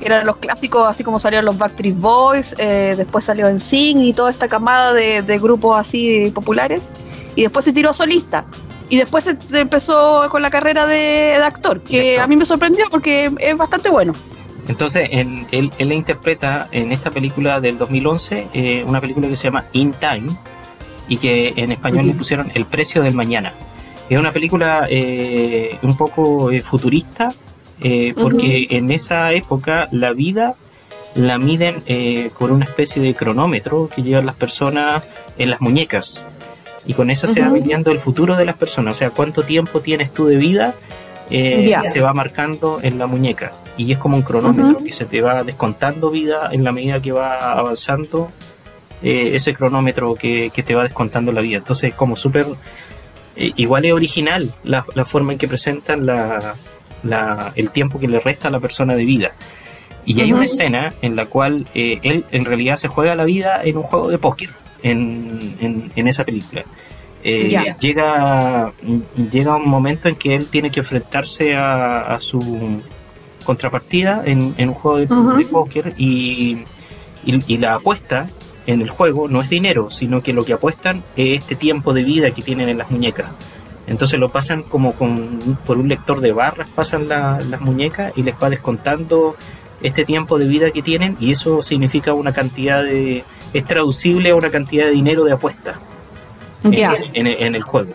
[SPEAKER 2] Eran los clásicos, así como salieron los Backstreet Boys, eh, después salió en Sing y toda esta camada de, grupos así populares. Y después se tiró solista. Y después se, empezó con la carrera de, actor, que a mí me sorprendió porque es bastante bueno.
[SPEAKER 1] Entonces, él, él, le interpreta en esta película del 2011, eh, una película que se llama In Time, y que en español le pusieron El precio del mañana. Es una película eh, un poco futurista, eh, porque en esa época la vida la miden eh, con una especie de cronómetro que llevan las personas en las muñecas. Y con eso se va midiendo el futuro de las personas, o sea, cuánto tiempo tienes tú de vida, eh, se va marcando en la muñeca. Y es como un cronómetro que se te va descontando vida en la medida que va avanzando ese cronómetro que, te va descontando la vida. Entonces, como súper... igual es original la forma en que presentan la, el tiempo que le resta a la persona de vida. Y hay una escena en la cual eh, él en realidad se juega la vida en un juego de póker en, en, esa película. Eh, llega, llega un momento en que él tiene que enfrentarse a, su contrapartida en, un juego de, póker y, y, la apuesta en el juego no es dinero, sino que lo que apuestan es este tiempo de vida que tienen en las muñecas. Entonces lo pasan como con, por un lector de barras, pasan las muñecas y les va descontando este tiempo de vida que tienen y eso significa una cantidad de... es traducible a una cantidad de dinero de apuesta en, el juego.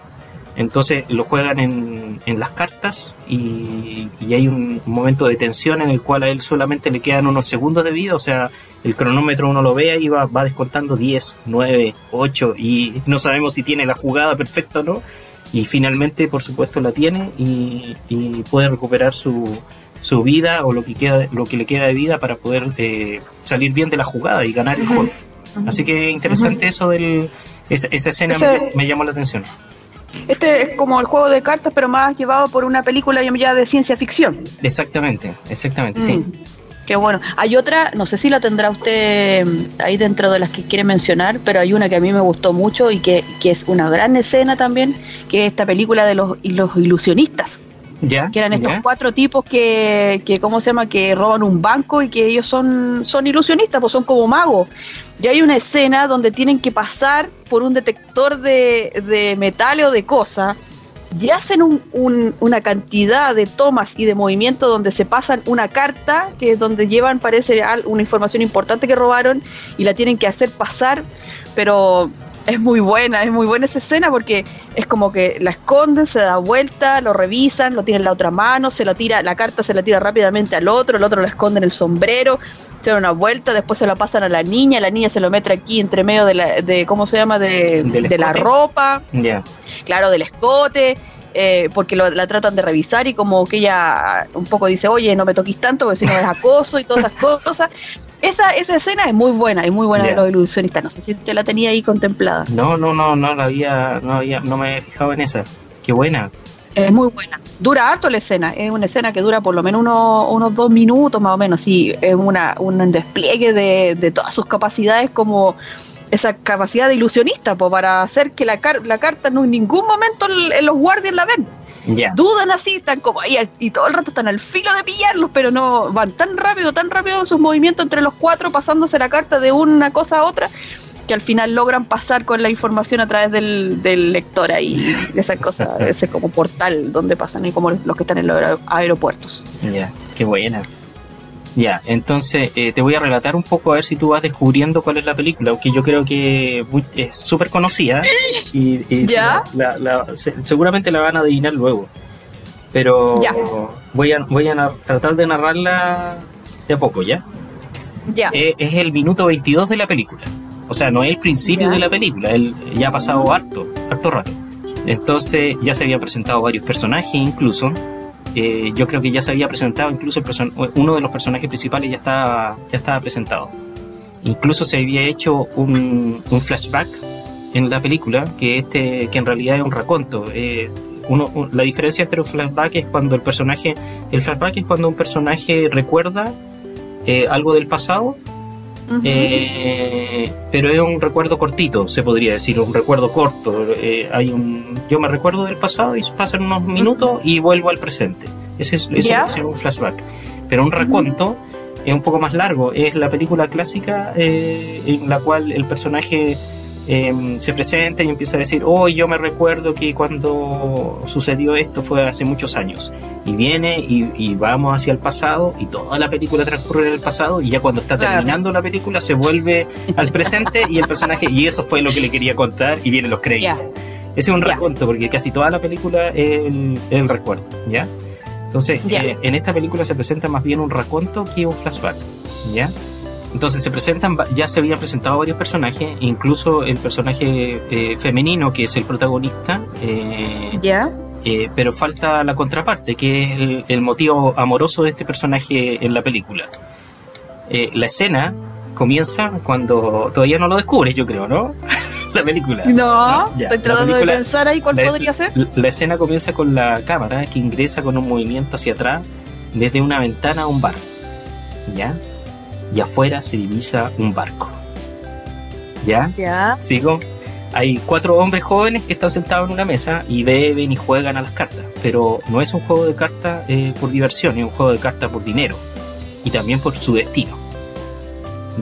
[SPEAKER 1] Entonces lo juegan en, en las cartas y, hay un momento de tensión en el cual a él solamente le quedan unos segundos de vida, o sea, el cronómetro uno lo ve y va, va descontando 10, 9, 8 y no sabemos si tiene la jugada perfecta o no. Y finalmente, por supuesto, la tiene y, puede recuperar su, su vida o lo que, queda, lo que le queda de vida para poder eh, salir bien de la jugada y ganar el juego. Así que interesante eso del... Esa, escena me, llamó la atención.
[SPEAKER 2] Este es como el juego de cartas, pero más llevado por una película ya de ciencia ficción.
[SPEAKER 1] Exactamente, exactamente, sí.
[SPEAKER 2] Qué bueno. Hay otra, no sé si la tendrá usted mm, ahí dentro de las que quiere mencionar, pero hay una que a mí me gustó mucho y que, es una gran escena también, que es esta película de los, los ilusionistas.
[SPEAKER 1] Ya,
[SPEAKER 2] que eran estos cuatro tipos que, que, ¿cómo se llama? Que roban un banco y que ellos son, son ilusionistas, pues son como magos. Y hay una escena donde tienen que pasar por un detector de, de metal o de cosas y hacen un, una cantidad de tomas y de movimientos donde se pasan una carta, que es donde llevan, parece, una información importante que robaron y la tienen que hacer pasar, pero es muy buena, es muy buena esa escena porque es como que la esconden, se da vuelta, lo revisan, lo tiran en la otra mano, se la tira, la carta se la tira rápidamente al otro, el otro la esconde en el sombrero, se da una vuelta, después se la pasan a la niña, la niña se lo mete aquí entre medio de la, de ¿cómo se llama? De, de la ropa, claro, del escote. Eh, porque la tratan de revisar y como que ella un poco dice, oye, no me toquís tanto porque si no es acoso y todas esas [LAUGHS] cosas. Esa, esa escena es muy buena, es muy buena de los ilusionistas. No sé si te la tenía ahí contemplada.
[SPEAKER 1] No, no, no, no la había, no había, no me he fijado en esa. Qué buena.
[SPEAKER 2] Es muy buena. Dura harto la escena. Es una escena que dura por lo menos unos, unos dos minutos más o menos. Sí, es una, un despliegue de, de todas sus capacidades como esa capacidad de ilusionista para hacer que la, la carta no en ningún momento los guardias la ven. Dudan así, están como ahí y todo el rato están al filo de pillarlos, pero no van tan rápido, tan rápido en sus movimientos entre los cuatro, pasándose la carta de una cosa a otra, que al final logran pasar con la información a través del, del lector ahí, de esa cosa, ese como portal donde pasan y como los que están en los aeropuertos.
[SPEAKER 1] Ya, qué buena. Ya, entonces eh, te voy a relatar un poco a ver si tú vas descubriendo cuál es la película, aunque yo creo que es súper conocida y, [LAUGHS]
[SPEAKER 2] ¿Ya?
[SPEAKER 1] seguramente la van a adivinar luego. Pero voy a voy a tratar de narrarla de a poco, ¿ya?
[SPEAKER 2] Ya.
[SPEAKER 1] Eh, es el minuto 22 de la película. O sea, no es el principio de la película, él ya ha pasado harto, harto rato. Entonces ya se habían presentado varios personajes incluso eh, yo creo que ya se había presentado, incluso uno de los personajes principales ya estaba, ya estaba presentado. Incluso se había hecho un, flashback en la película, que este que en realidad es un raconto. Eh, uno, la diferencia entre un flashback es cuando el personaje, el flashback es cuando un personaje recuerda eh, algo del pasado eh, pero es un recuerdo cortito, se podría decir, un recuerdo corto. Eh, hay un, yo me recuerdo del pasado y pasan unos minutos y vuelvo al presente. Ese es, un flashback. Pero un recuento es un poco más largo. Es la película clásica eh, en la cual el personaje Em, se presenta y empieza a decir, oh, yo me recuerdo que cuando sucedió esto fue hace muchos años. Y viene y, vamos hacia el pasado y toda la película transcurre en el pasado y ya cuando está terminando la película se vuelve al presente y el personaje, y eso fue lo que le quería contar y vienen los créditos. Ese es un recuento porque casi toda la película es el, recuerdo, ¿ya? Entonces, eh, en esta película se presenta más bien un recuento que un flashback, ¿ya? Entonces se presentan, ya se habían presentado varios personajes, incluso el personaje eh, femenino que es el protagonista.
[SPEAKER 2] Eh, ya.
[SPEAKER 1] Eh, pero falta la contraparte, que es el, motivo amoroso de este personaje en la película. la escena comienza cuando todavía no lo descubres, yo creo, ¿no? [LAUGHS] la película.
[SPEAKER 2] No, estoy tratando de pensar ahí cuál podría ser.
[SPEAKER 1] La escena comienza con la cámara que ingresa con un movimiento hacia atrás desde una ventana a un bar. ¿ya? Y afuera se divisa un barco. ¿Ya?
[SPEAKER 2] Ya.
[SPEAKER 1] ¿Sigo? Hay cuatro hombres jóvenes que están sentados en una mesa y beben y juegan a las cartas. Pero no es un juego de cartas eh, por diversión, es un juego de cartas por dinero. Y también por su destino.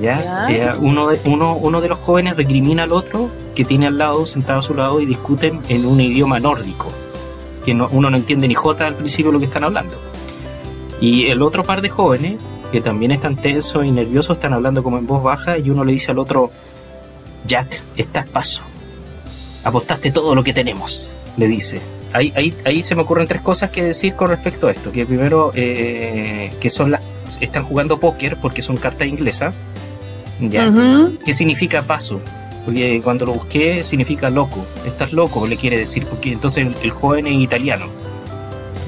[SPEAKER 1] ¿Ya?
[SPEAKER 2] Ya.
[SPEAKER 1] Eh, uno, de, uno, uno de los jóvenes recrimina al otro que tiene al lado, sentado a su lado, y discuten en un idioma nórdico. Que no- uno no entiende ni jota al principio lo que están hablando. Y el otro par de jóvenes, que también están tensos y nerviosos, están hablando como en voz baja, y uno le dice al otro, Jack, estás paso. Apostaste todo lo que tenemos, le dice. Ahí, ahí, ahí se me ocurren tres cosas que decir con respecto a esto. Que primero, eh, que son las. Están jugando póker porque son cartas inglesas. ¿Ya? ¿Qué significa paso? Porque cuando lo busqué significa loco. Estás loco, le quiere decir, porque entonces el, el joven es italiano.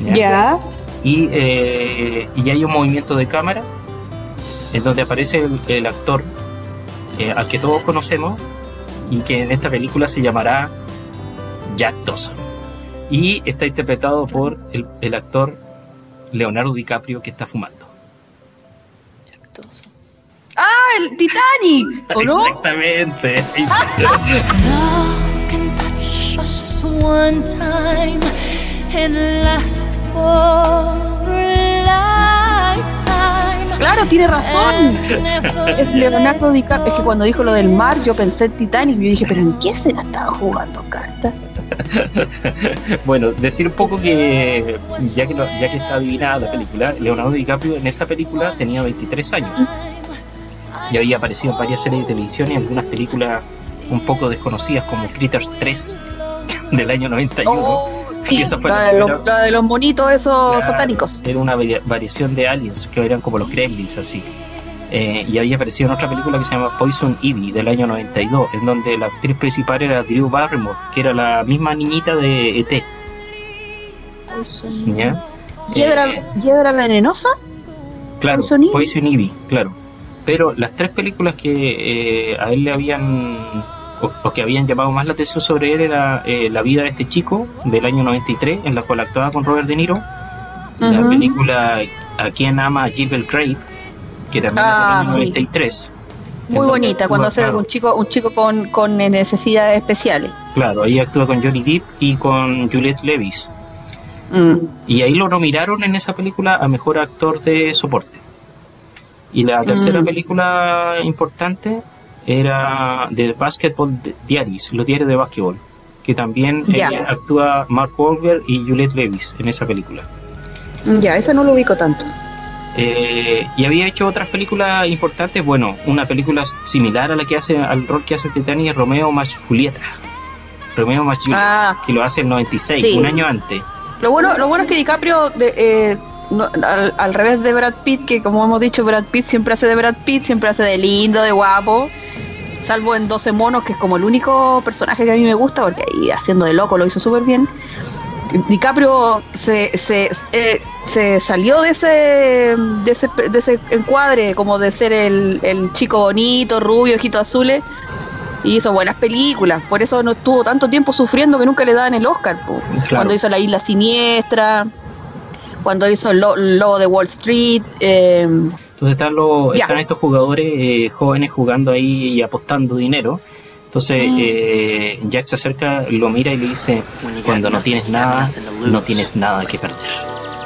[SPEAKER 1] ¿ya?
[SPEAKER 2] Ya.
[SPEAKER 1] Y, eh, y hay un movimiento de cámara en donde aparece el, el actor eh, al que todos conocemos y que en esta película se llamará Jack Dawson. Y está interpretado por el, el actor Leonardo DiCaprio que está fumando.
[SPEAKER 2] ¡Ah, el Titanic! ¿O no?
[SPEAKER 1] Exactamente. [LAUGHS]
[SPEAKER 3] Love can touch us one time and last.
[SPEAKER 2] Claro, tiene razón.
[SPEAKER 3] And never
[SPEAKER 2] Es Leonardo DiCaprio. Es que cuando dijo lo del mar, yo pensé en Titanic. Yo dije, ¿pero en qué se la estaba jugando cartas? [LAUGHS]
[SPEAKER 1] Bueno, decir un poco que ya que, lo- ya que está adivinada la película, Leonardo DiCaprio en esa película tenía 23 años y había aparecido en varias series de televisión y en algunas películas un poco desconocidas como Critters 3 [LAUGHS] del año 91.
[SPEAKER 2] Oh, sí,
[SPEAKER 1] esa fue
[SPEAKER 2] la,
[SPEAKER 1] la
[SPEAKER 2] de los, la de los monitos esos satánicos.
[SPEAKER 1] Era una varia- variación de Aliens, que eran como los Gremlins, así. Eh, y había aparecido en otra película que se llama Poison Ivy, del año 92, en donde la actriz principal era Drew Barrymore, que era la misma niñita de ET. ¿ya?
[SPEAKER 2] ¿Hiedra,
[SPEAKER 1] Eh,
[SPEAKER 2] hiedra venenosa?
[SPEAKER 1] Claro,
[SPEAKER 2] Poison Ivy.
[SPEAKER 1] Poison Ivy, claro. Pero las tres películas que eh, a él le habían o, o que habían llamado más la atención sobre él era eh, La vida de este chico del año 93, en la cual actuaba con Robert De Niro. La película A quien ama Gilbert Grape, que también
[SPEAKER 2] Ah,
[SPEAKER 1] es del año
[SPEAKER 2] sí.
[SPEAKER 1] 93. en
[SPEAKER 2] Muy bonita, cuando hace
[SPEAKER 1] claro,
[SPEAKER 2] un chico, un chico con, con necesidades especiales.
[SPEAKER 1] Claro, ahí actúa con Johnny Depp y con Juliette Levis.
[SPEAKER 2] Mm.
[SPEAKER 1] Y ahí lo nominaron en esa película a mejor actor de soporte. Y la tercera
[SPEAKER 2] Mm.
[SPEAKER 1] película importante era The Basketball Diaries, los diarios de básquetbol, que también eh,
[SPEAKER 2] Ya.
[SPEAKER 1] actúa Mark Wahlberg y Juliette Levis en esa película.
[SPEAKER 2] Ya, esa no lo ubico tanto.
[SPEAKER 1] Eh, y había hecho otras películas importantes, bueno, una película similar a la que hace al rol que hace Titanic es Romeo más Julieta. Romeo más Julieta,
[SPEAKER 2] Ah.
[SPEAKER 1] que lo hace en 96,
[SPEAKER 2] Sí.
[SPEAKER 1] un año antes.
[SPEAKER 2] Lo bueno, lo bueno es que DiCaprio, de, eh, no- al, al revés de Brad Pitt, que como hemos dicho, Brad Pitt siempre hace de Brad Pitt, siempre hace de lindo, de guapo, salvo en 12 monos, que es como el único personaje que a mí me gusta, porque ahí haciendo de loco lo hizo súper bien. DiCaprio se, se, eh, se salió de ese, de ese de ese encuadre, como de ser el, el chico bonito, rubio, ojitos azules, y hizo buenas películas. Por eso no estuvo tanto tiempo sufriendo que nunca le daban el Oscar. po.
[SPEAKER 1] Claro.
[SPEAKER 2] Cuando hizo La Isla Siniestra, cuando hizo Lo- Lobo de Wall Street. eh,
[SPEAKER 1] Entonces están, los,
[SPEAKER 2] Ya.
[SPEAKER 1] están estos jugadores eh, jóvenes jugando ahí y apostando dinero. Entonces
[SPEAKER 2] Mm.
[SPEAKER 1] eh, Jack se acerca, lo mira y le dice, cuando no tienes nada, no tienes nada que perder.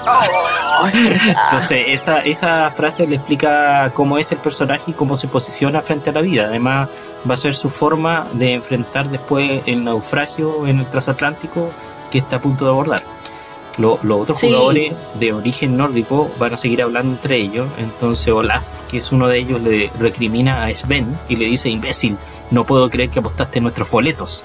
[SPEAKER 1] [LAUGHS] Entonces esa, esa frase le explica cómo es el personaje y cómo se posiciona frente a la vida. Además va a ser su forma de enfrentar después el naufragio en el transatlántico que está a punto de abordar. Lo- los otros
[SPEAKER 2] Sí.
[SPEAKER 1] jugadores de origen nórdico van a seguir hablando entre ellos. Entonces Olaf, que es uno de ellos, le recrimina a Sven y le dice, imbécil, no puedo creer que apostaste nuestros boletos.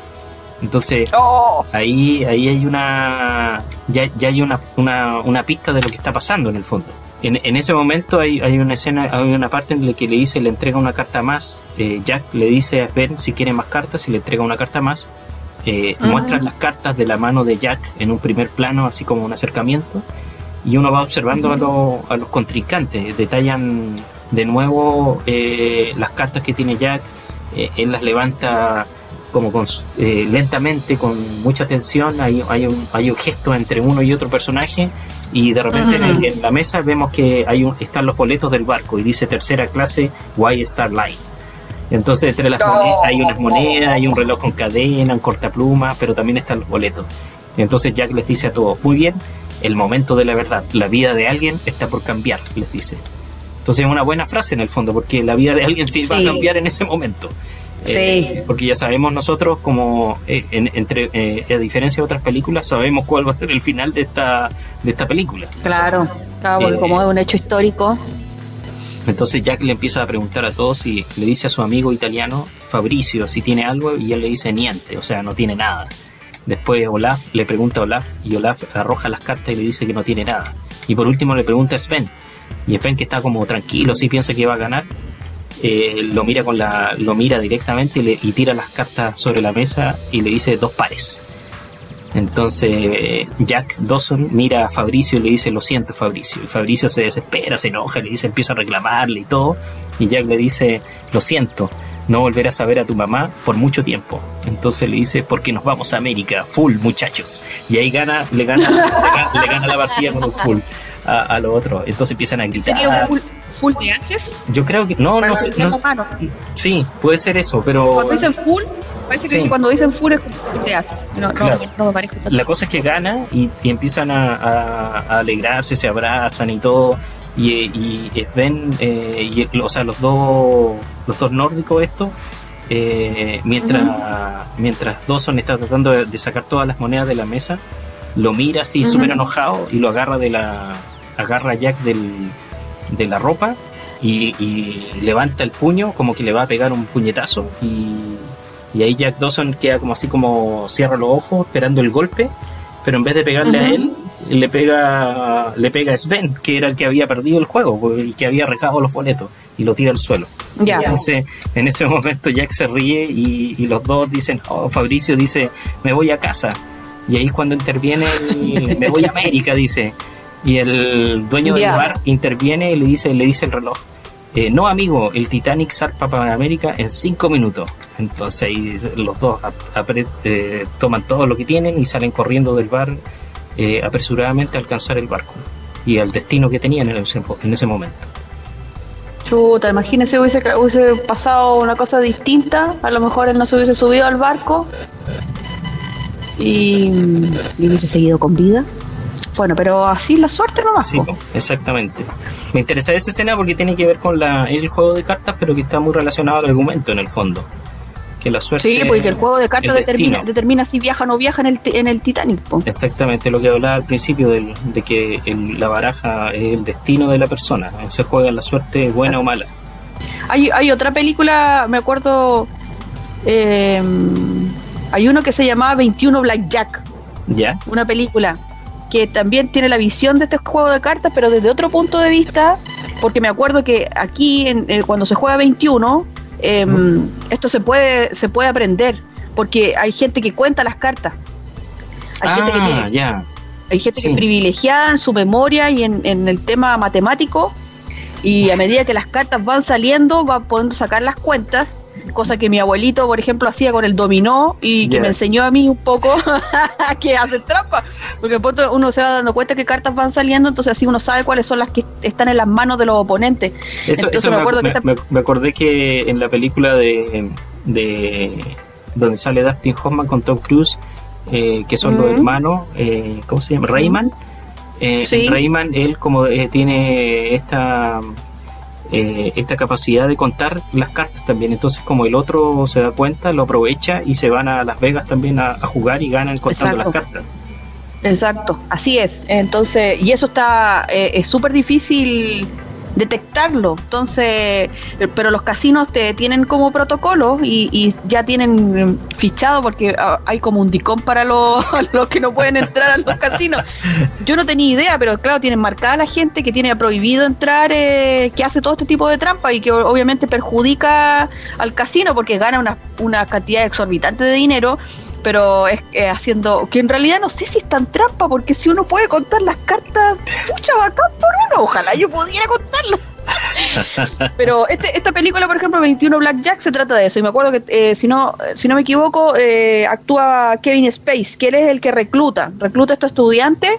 [SPEAKER 1] Entonces
[SPEAKER 2] oh,
[SPEAKER 1] ahí, ahí hay una ya, ya hay una, una, una pista de lo que está pasando en el fondo. En, en ese momento hay, hay una escena, hay una parte en la que le dice, le entrega una carta más. eh, Jack le dice a Ben si quiere más cartas y le entrega una carta más. Eh. Muestran las cartas de la mano de Jack en un primer plano, así como un acercamiento. Y uno va observando a, los- a los contrincantes. Detallan de nuevo eh, las cartas que tiene Jack. Eh, él las levanta como con, eh, lentamente, con mucha tensión, hay, hay, un, hay un gesto entre uno y otro personaje y de repente en, la mesa vemos que hay un, están los boletos del barco y dice tercera clase White Star Line. Entonces entre las monedas hay unas monedas, hay un reloj con cadena, un cortapluma, pero también están los boletos. Entonces Jack les dice a todos, muy bien, el momento de la verdad, la vida de alguien está por cambiar, les dice. Entonces es una buena frase en el fondo, porque la vida de alguien sí, va a cambiar en ese momento.
[SPEAKER 2] Sí. Eh,
[SPEAKER 1] porque ya sabemos nosotros, como eh, entre, eh, a diferencia de otras películas, sabemos cuál va a ser el final de esta, de esta película.
[SPEAKER 2] Claro, claro como es un hecho histórico.
[SPEAKER 1] Entonces Jack le empieza a preguntar a todos y le dice a su amigo italiano, Fabricio, si tiene algo, y él le dice niente, o sea, no tiene nada. Después Olaf le pregunta a Olaf y Olaf arroja las cartas y le dice que no tiene nada. Y por último le pregunta a Sven. Y Sven que está como tranquilo, sí piensa que va a ganar, eh, lo mira con la, lo mira directamente y, y tira las cartas sobre la mesa y le dice dos pares. Entonces Jack Dawson mira a Fabricio y le dice, lo siento Fabricio. Y Fabricio se desespera, se enoja, le dice, empieza a reclamarle y todo. Y Jack le dice, lo siento, no volverás a ver a tu mamá por mucho tiempo. Entonces le dice, porque nos vamos a América, full muchachos. Y ahí gana, le gana, le gana, la partida con un full a, a lo otro. Entonces empiezan a gritar.
[SPEAKER 2] ¿Sería un full, de haces?
[SPEAKER 1] Yo creo que, no, no sé. sí, puede ser eso, pero...
[SPEAKER 2] Cuando dicen full, Parece que cuando dicen full es te haces. No, no, me parece
[SPEAKER 1] La cosa es que gana y, empiezan a, alegrarse, se abrazan y todo. Y, y Sven, eh, y, o sea, los dos, los dos nórdicos, esto, eh, mientras, mientras Dawson está tratando de, sacar todas las monedas de la mesa, lo mira así súper enojado y lo agarra de la agarra Jack del, de la ropa y, y, levanta el puño como que le va a pegar un puñetazo y y ahí Jack Dawson queda como así como cierra los ojos esperando el golpe, pero en vez de pegarle a él, le pega, le pega a Sven, que era el que había perdido el juego pues, y que había recado los boletos y lo tira al suelo. Entonces, en ese momento Jack se ríe y, los dos dicen, oh, Fabricio dice, me voy a casa. Y ahí es cuando interviene, me voy a América, dice. Y el dueño del bar interviene y le dice, le dice el reloj, eh, no amigo, el Titanic zarpa para América en cinco minutos. Entonces ahí los dos eh, toman todo lo que tienen y salen corriendo del bar eh, apresuradamente a alcanzar el barco y al destino que tenían en ese, en ese momento.
[SPEAKER 2] Chuta, imagínese hubiese, hubiese pasado una cosa distinta, a lo mejor él no se hubiese subido al barco y, y hubiese seguido con vida. Bueno, pero así la suerte no
[SPEAKER 1] Sí, exactamente. Me interesa esa escena porque tiene que ver con la, el juego de cartas, pero que está muy relacionado al argumento en el fondo. Que la suerte.
[SPEAKER 2] Sí, porque el juego de cartas determina, determina si viaja o no viaja en el, en el Titanic.
[SPEAKER 1] Exactamente, lo que hablaba al principio de que la baraja es el destino de la persona. Se juega la suerte buena o mala.
[SPEAKER 2] Hay, hay otra película, me acuerdo. Eh, hay uno que se llamaba 21 Blackjack.
[SPEAKER 1] ¿Ya?
[SPEAKER 2] Una película que también tiene la visión de este juego de cartas, pero desde otro punto de vista, porque me acuerdo que aquí en, eh, cuando se juega 21, em, esto se puede, se puede aprender, porque hay gente que cuenta las cartas. Hay gente que
[SPEAKER 1] ah, tiene,
[SPEAKER 2] Hay gente que es privilegiada en su memoria y en, en el tema matemático, y a medida que las cartas van saliendo, va podendo sacar las cuentas cosa que mi abuelito, por ejemplo, hacía con el dominó y que me enseñó a mí un poco [LAUGHS] que hacer trampa, porque uno se va dando cuenta que cartas van saliendo, entonces así uno sabe cuáles son las que están en las manos de los oponentes.
[SPEAKER 1] entonces me, acuerdo que me, acordé que en la película de, de donde sale Dustin Hoffman con Tom Cruise, eh, que son los hermanos, eh, ¿cómo se llama? Rayman. Eh, Rayman, él como eh, tiene esta eh, esta capacidad de contar las cartas también. Entonces, como el otro se da cuenta, lo aprovecha y se van a Las Vegas también a, jugar y ganan contando las cartas.
[SPEAKER 2] Exacto, así es. Entonces, y eso está, eh, es súper difícil detectarlo. Entonces, pero los casinos te tienen como protocolo y, ya tienen em, fichado porque ah, hay como un dicón para los, [LAUGHS] los, que no pueden entrar a los [LAUGHS] casinos. Yo no tenía idea, pero claro, tienen marcada la gente que tiene prohibido entrar, eh, que hace todo este tipo de trampa y que obviamente perjudica al casino porque gana una, una cantidad exorbitante de dinero pero es eh, haciendo que en realidad no sé si es tan trampa porque si uno puede contar las cartas pucha bacán por uno ojalá yo pudiera contarlas [LAUGHS] pero este, esta película por ejemplo 21 Blackjack se trata de eso y me acuerdo que eh, si no si no me equivoco eh, actúa Kevin Space que él es el que recluta recluta a estos estudiantes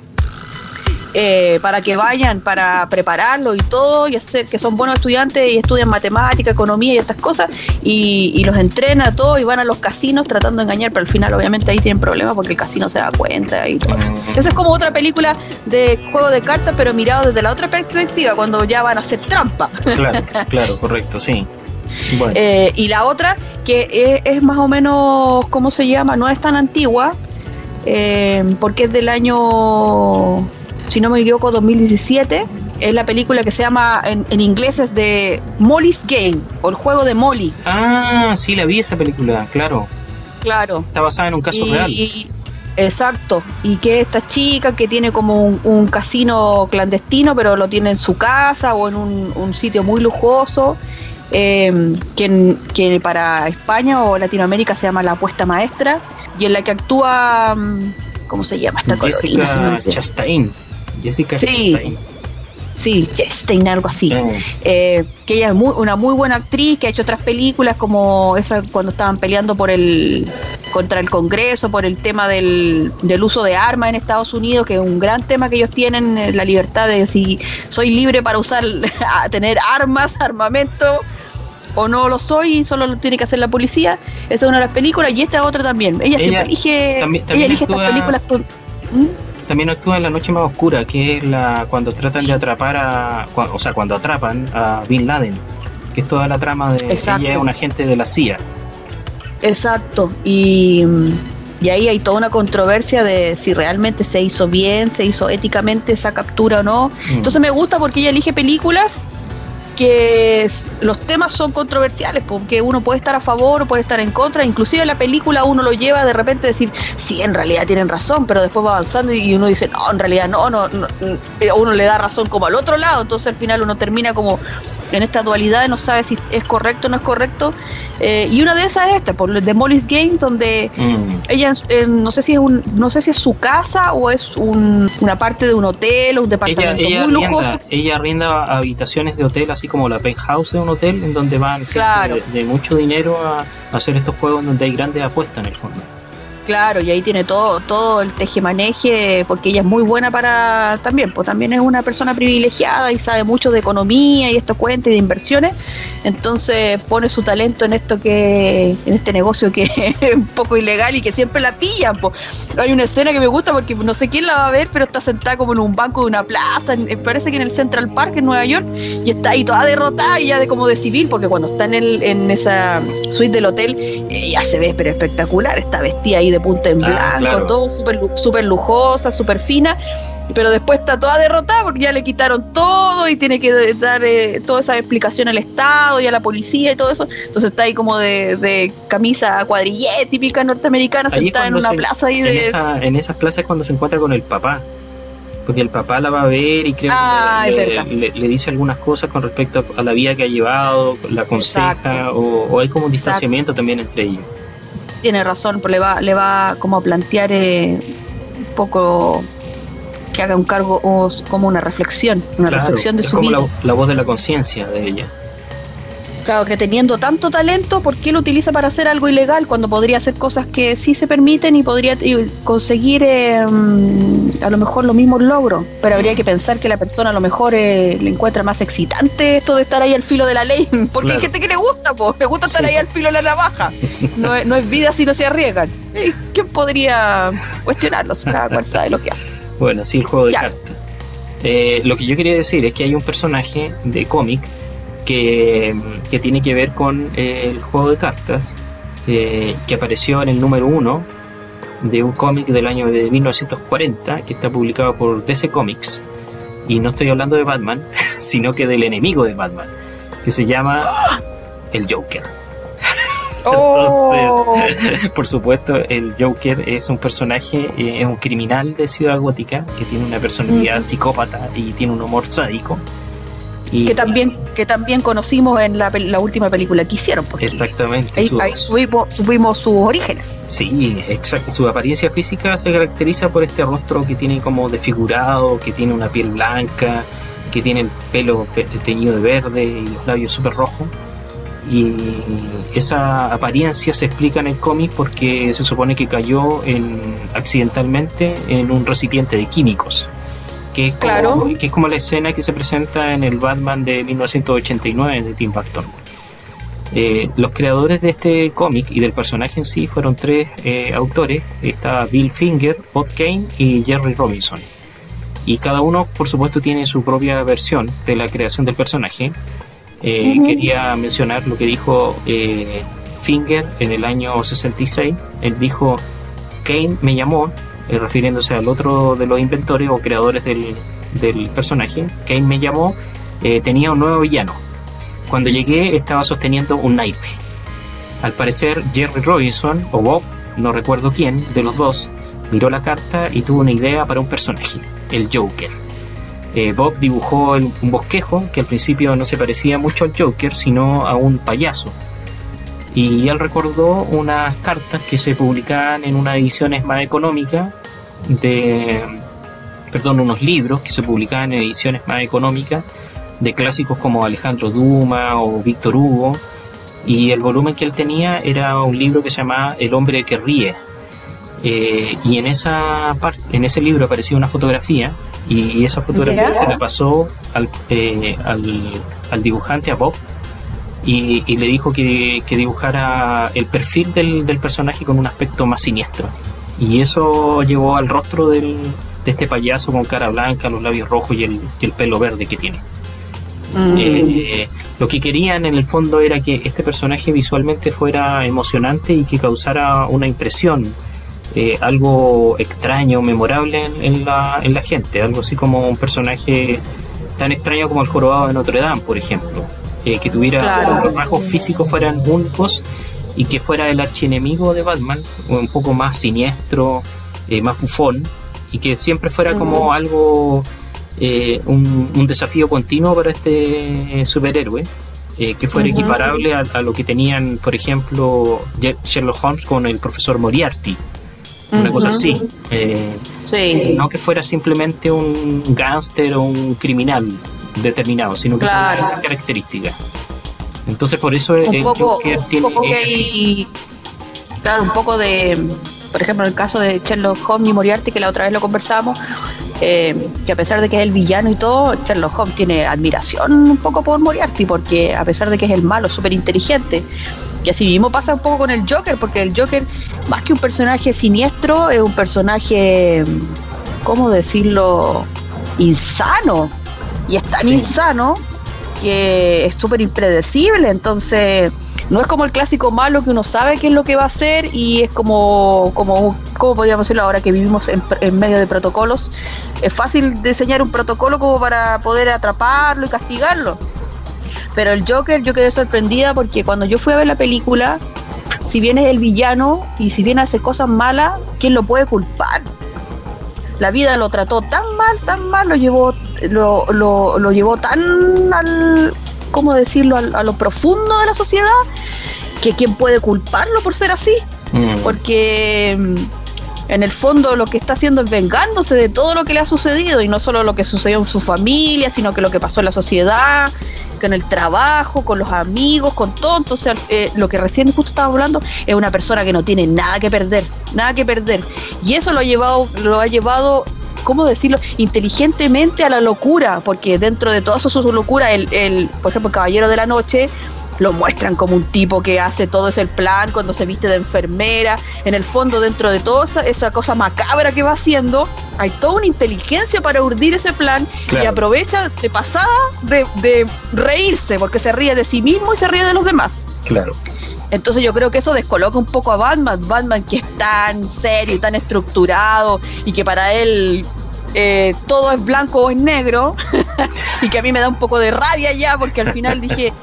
[SPEAKER 2] eh, para que vayan, para prepararlo y todo, y hacer que son buenos estudiantes y estudian matemática, economía y estas cosas, y, los entrena todo y van a los casinos tratando de engañar, pero al final obviamente ahí tienen problemas porque el casino se da cuenta y todo eso. Mm. Esa es como otra película de juego de cartas, pero mirado desde la otra perspectiva, cuando ya van a hacer trampa.
[SPEAKER 1] Claro, claro, correcto, sí.
[SPEAKER 2] Eh, y la otra, que es, más o menos, ¿cómo se llama? No es tan antigua, eh, porque es del año si no me equivoco, 2017. Es la película que se llama, en, inglés es de Molly's Game, o el juego de Molly.
[SPEAKER 1] Ah, sí, la vi esa película, claro.
[SPEAKER 2] Claro.
[SPEAKER 1] Está basada en un caso real.
[SPEAKER 2] exacto. Y que esta chica que tiene como un, casino clandestino, pero lo tiene en su casa o en un, sitio muy lujoso. Eh, que, para España o Latinoamérica se llama La Apuesta Maestra, y en la que actúa, mm, ¿cómo se llama esta
[SPEAKER 1] Jessica Chastain. Jessica sí.
[SPEAKER 2] Sí, Chastain, algo así. Eh, que ella es muy, una muy buena actriz, que ha hecho otras películas como esa cuando estaban peleando por el contra el Congreso, por el tema del, del uso de armas en Estados Unidos, que es un gran tema que ellos tienen, eh, la libertad de si soy libre para usar, [LAUGHS] tener armas, armamento, o no lo soy y solo lo tiene que hacer la policía. Esa es una de las películas y esta otra también. Ella, siempre elige, ella elige estas películas con...
[SPEAKER 1] ¿Mm? También actúa en La Noche Más Oscura, que es la cuando tratan de atrapar a. O sea, cuando atrapan a Bin Laden, que es toda la trama de. Exacto. Ella es un agente de la CIA.
[SPEAKER 2] Exacto, y, y ahí hay toda una controversia de si realmente se hizo bien, se hizo éticamente esa captura o no. Mm. Entonces me gusta porque ella elige películas que los temas son controversiales, porque uno puede estar a favor o puede estar en contra, inclusive la película uno lo lleva de repente a decir, sí, en realidad tienen razón, pero después va avanzando y uno dice, no, en realidad no, no, no, uno le da razón como al otro lado, entonces al final uno termina como en esta dualidad no sabe si es correcto o no es correcto. Eh, y una de esas es esta, por de Molly's Game, donde mm. ella no sé si es un, no sé si es su casa o es una parte de un hotel o un departamento
[SPEAKER 1] ella,
[SPEAKER 2] muy lujoso.
[SPEAKER 1] ella rinda habitaciones de hotel, así como la penthouse de un hotel, en donde van de, mucho dinero a, a hacer estos juegos donde hay grandes apuestas en el fondo.
[SPEAKER 2] Claro, y ahí tiene todo, todo el tejemaneje, porque ella es muy buena para también, pues también es una persona privilegiada y sabe mucho de economía y estos cuentos y de inversiones, entonces pone su talento en esto que, en este negocio que [LAUGHS] es un poco ilegal y que siempre la pillan. Pues. Hay una escena que me gusta porque no sé quién la va a ver, pero está sentada como en un banco de una plaza, parece que en el Central Park en Nueva York, y está ahí toda derrotada y ya de como de civil, porque cuando está en, el, en esa suite del hotel, ella se ve pero espectacular, está vestida ahí de punta en ah, blanco, todo súper super lujosa, súper fina, pero después está toda derrotada porque ya le quitaron todo y tiene que dar eh, toda esa explicación al Estado y a la policía y todo eso. Entonces está ahí como de, camisa cuadrillé típica norteamericana, sentada en una plaza ahí de...
[SPEAKER 1] En, esas plazas cuando se encuentra con el papá porque el papá la va a ver y creo que ah, le, dice algunas cosas con respecto a la vida que ha llevado, la aconseja, o, hay como un distanciamiento también entre ellos
[SPEAKER 2] tiene razón, le va, le va como a plantear eh, un poco que haga un cargo o como una reflexión, una reflexión de su vida.
[SPEAKER 1] la voz de la conciencia de ella.
[SPEAKER 2] Claro, que teniendo tanto talento, ¿por qué lo utiliza para hacer algo ilegal cuando podría hacer cosas que sí se permiten y podría conseguir em, a lo mejor los mismos logros? Pero habría que pensar que la persona a lo mejor eh, le encuentra más excitante esto de estar ahí al filo de la ley, [LAUGHS] porque hay gente que le gusta, pues, le gusta estar ahí al filo de la navaja. No, es vida si no se arriesgan. ¿Quién podría cuestionarlos? Cada cual sabe lo que hace.
[SPEAKER 1] Bueno, sí, el juego de cartas. Eh, lo que yo quería decir es que hay un personaje de cómic que, tiene que ver con eh, el juego de cartas, eh, que apareció en el número uno de un cómic del año de 1940, que está publicado por DC Comics. Y no estoy hablando de Batman, [LAUGHS] sino que del enemigo de Batman, que se llama el Joker. [LAUGHS]
[SPEAKER 2] Oh.
[SPEAKER 1] Entonces, [LAUGHS] por supuesto, el Joker es un personaje, eh, es un criminal de Ciudad Gótica que tiene una personalidad psicópata y tiene un humor sádico
[SPEAKER 2] que también que también conocimos en la, última película que hicieron.
[SPEAKER 1] Exactamente.
[SPEAKER 2] Ahí, subimos, sus orígenes.
[SPEAKER 1] Sí, exacto. Su apariencia física se caracteriza por este rostro que tiene como desfigurado, que tiene una piel blanca, que tiene el pelo teñido de verde y los labios súper rojos. Y esa apariencia se explica en el cómic porque se supone que cayó en, accidentalmente en un recipiente de químicos que es, como, que es como la escena que se presenta en el Batman de 1989 de Tim Burton. Eh, los creadores de este cómic y del personaje en sí fueron tres eh, autores. Está Bill Finger, Bob Kane y Jerry Robinson. Y cada uno, por supuesto, tiene su propia versión de la creación del personaje. Eh, quería mencionar lo que dijo Finger en el año 66. Él dijo, Kane me llamó, refiriéndose al otro de los inventores o creadores del, personaje. Kane me llamó, tenía un nuevo villano cuando llegué estaba sosteniendo un naipe. Al parecer Jerry Robinson o Bob, no recuerdo quién, de los dos, miró la carta y tuvo una idea para un personaje, el Joker. Eh, Bob dibujó un bosquejo que al principio no se parecía mucho al Joker, sino a un payaso. Y él recordó unas cartas que se publicaban en unas ediciones más económicas de, perdón, unos libros que se publicaban en ediciones más económicas de clásicos como Alejandro Duma o Víctor Hugo, y el volumen que él tenía era un libro que se llamaba El hombre que ríe. Eh, y en esa parte, en ese libro aparecía una fotografía y esa fotografía se la pasó al, eh, al, dibujante, a Bob, y, le dijo que, dibujara el perfil del, del, personaje con un aspecto más siniestro. Y eso llevó al rostro del, de este payaso con cara blanca, los labios rojos y el, y el pelo verde que tiene. Mm. Eh, lo que querían en el fondo era que este personaje visualmente fuera emocionante y que causara una impresión, eh, algo extraño, memorable en, la, en la gente, algo así como un personaje tan extraño como el jorobado de Notre Dame, por ejemplo, eh, que tuviera los rasgos físicos fueran únicos y que fuera el archienemigo de Batman, un poco más siniestro, más bufón, y que siempre fuera como algo eh, un, desafío continuo para este superhéroe, eh, que fuera equiparable a, lo que tenían, por ejemplo, Sherlock Holmes con el profesor Moriarty. Una cosa así. Eh, No que fuera simplemente un gángster o un criminal determinado, sino que claro. esa característica. Entonces, por eso
[SPEAKER 2] un poco, tiene. Un poco que claro, un poco de. Por ejemplo, en el caso de Sherlock Holmes y Moriarty, que la otra vez lo conversamos, eh, que a pesar de que es el villano y todo, Sherlock Holmes tiene admiración un poco por Moriarty, porque a pesar de que es el malo, súper inteligente. Y así mismo pasa un poco con el Joker, porque el Joker, más que un personaje siniestro, es un personaje, ¿cómo decirlo?, insano. Y es tan insano que es súper impredecible. Entonces, no es como el clásico malo que uno sabe qué es lo que va a hacer y es como, como ¿cómo podríamos decirlo ahora que vivimos en, medio de protocolos? Es fácil diseñar un protocolo como para poder atraparlo y castigarlo. Pero el Joker yo quedé sorprendida porque cuando yo fui a ver la película, si bien es el villano y si bien hace cosas malas, ¿quién lo puede culpar? La vida lo trató tan mal, tan mal, lo llevó, lo, lo, lo llevó tan al, ¿cómo decirlo?, a, lo profundo de la sociedad, que quién puede culparlo por ser así. Mm. Porque mm, en el fondo lo que está haciendo es vengándose de todo lo que le ha sucedido y no solo lo que sucedió en su familia, sino que lo que pasó en la sociedad, con el trabajo, con los amigos, con todo. Entonces, eh, lo que recién justo estaba hablando es una persona que no tiene nada que perder, nada que perder. Y eso lo ha llevado, lo ha llevado ¿cómo decirlo? Inteligentemente a la locura, porque dentro de toda su, su locura, el, el, por ejemplo, el Caballero de la Noche lo muestran como un tipo que hace todo ese plan cuando se viste de enfermera. En el fondo, dentro de toda esa, cosa macabra que va haciendo, hay toda una inteligencia para urdir ese plan y aprovecha de pasada de, de, reírse, porque se ríe de sí mismo y se ríe de los demás.
[SPEAKER 1] Claro.
[SPEAKER 2] Entonces yo creo que eso descoloca un poco a Batman, Batman que es tan serio y tan estructurado y que para él eh, todo es blanco o es negro [LAUGHS] y que a mí me da un poco de rabia ya porque al final dije,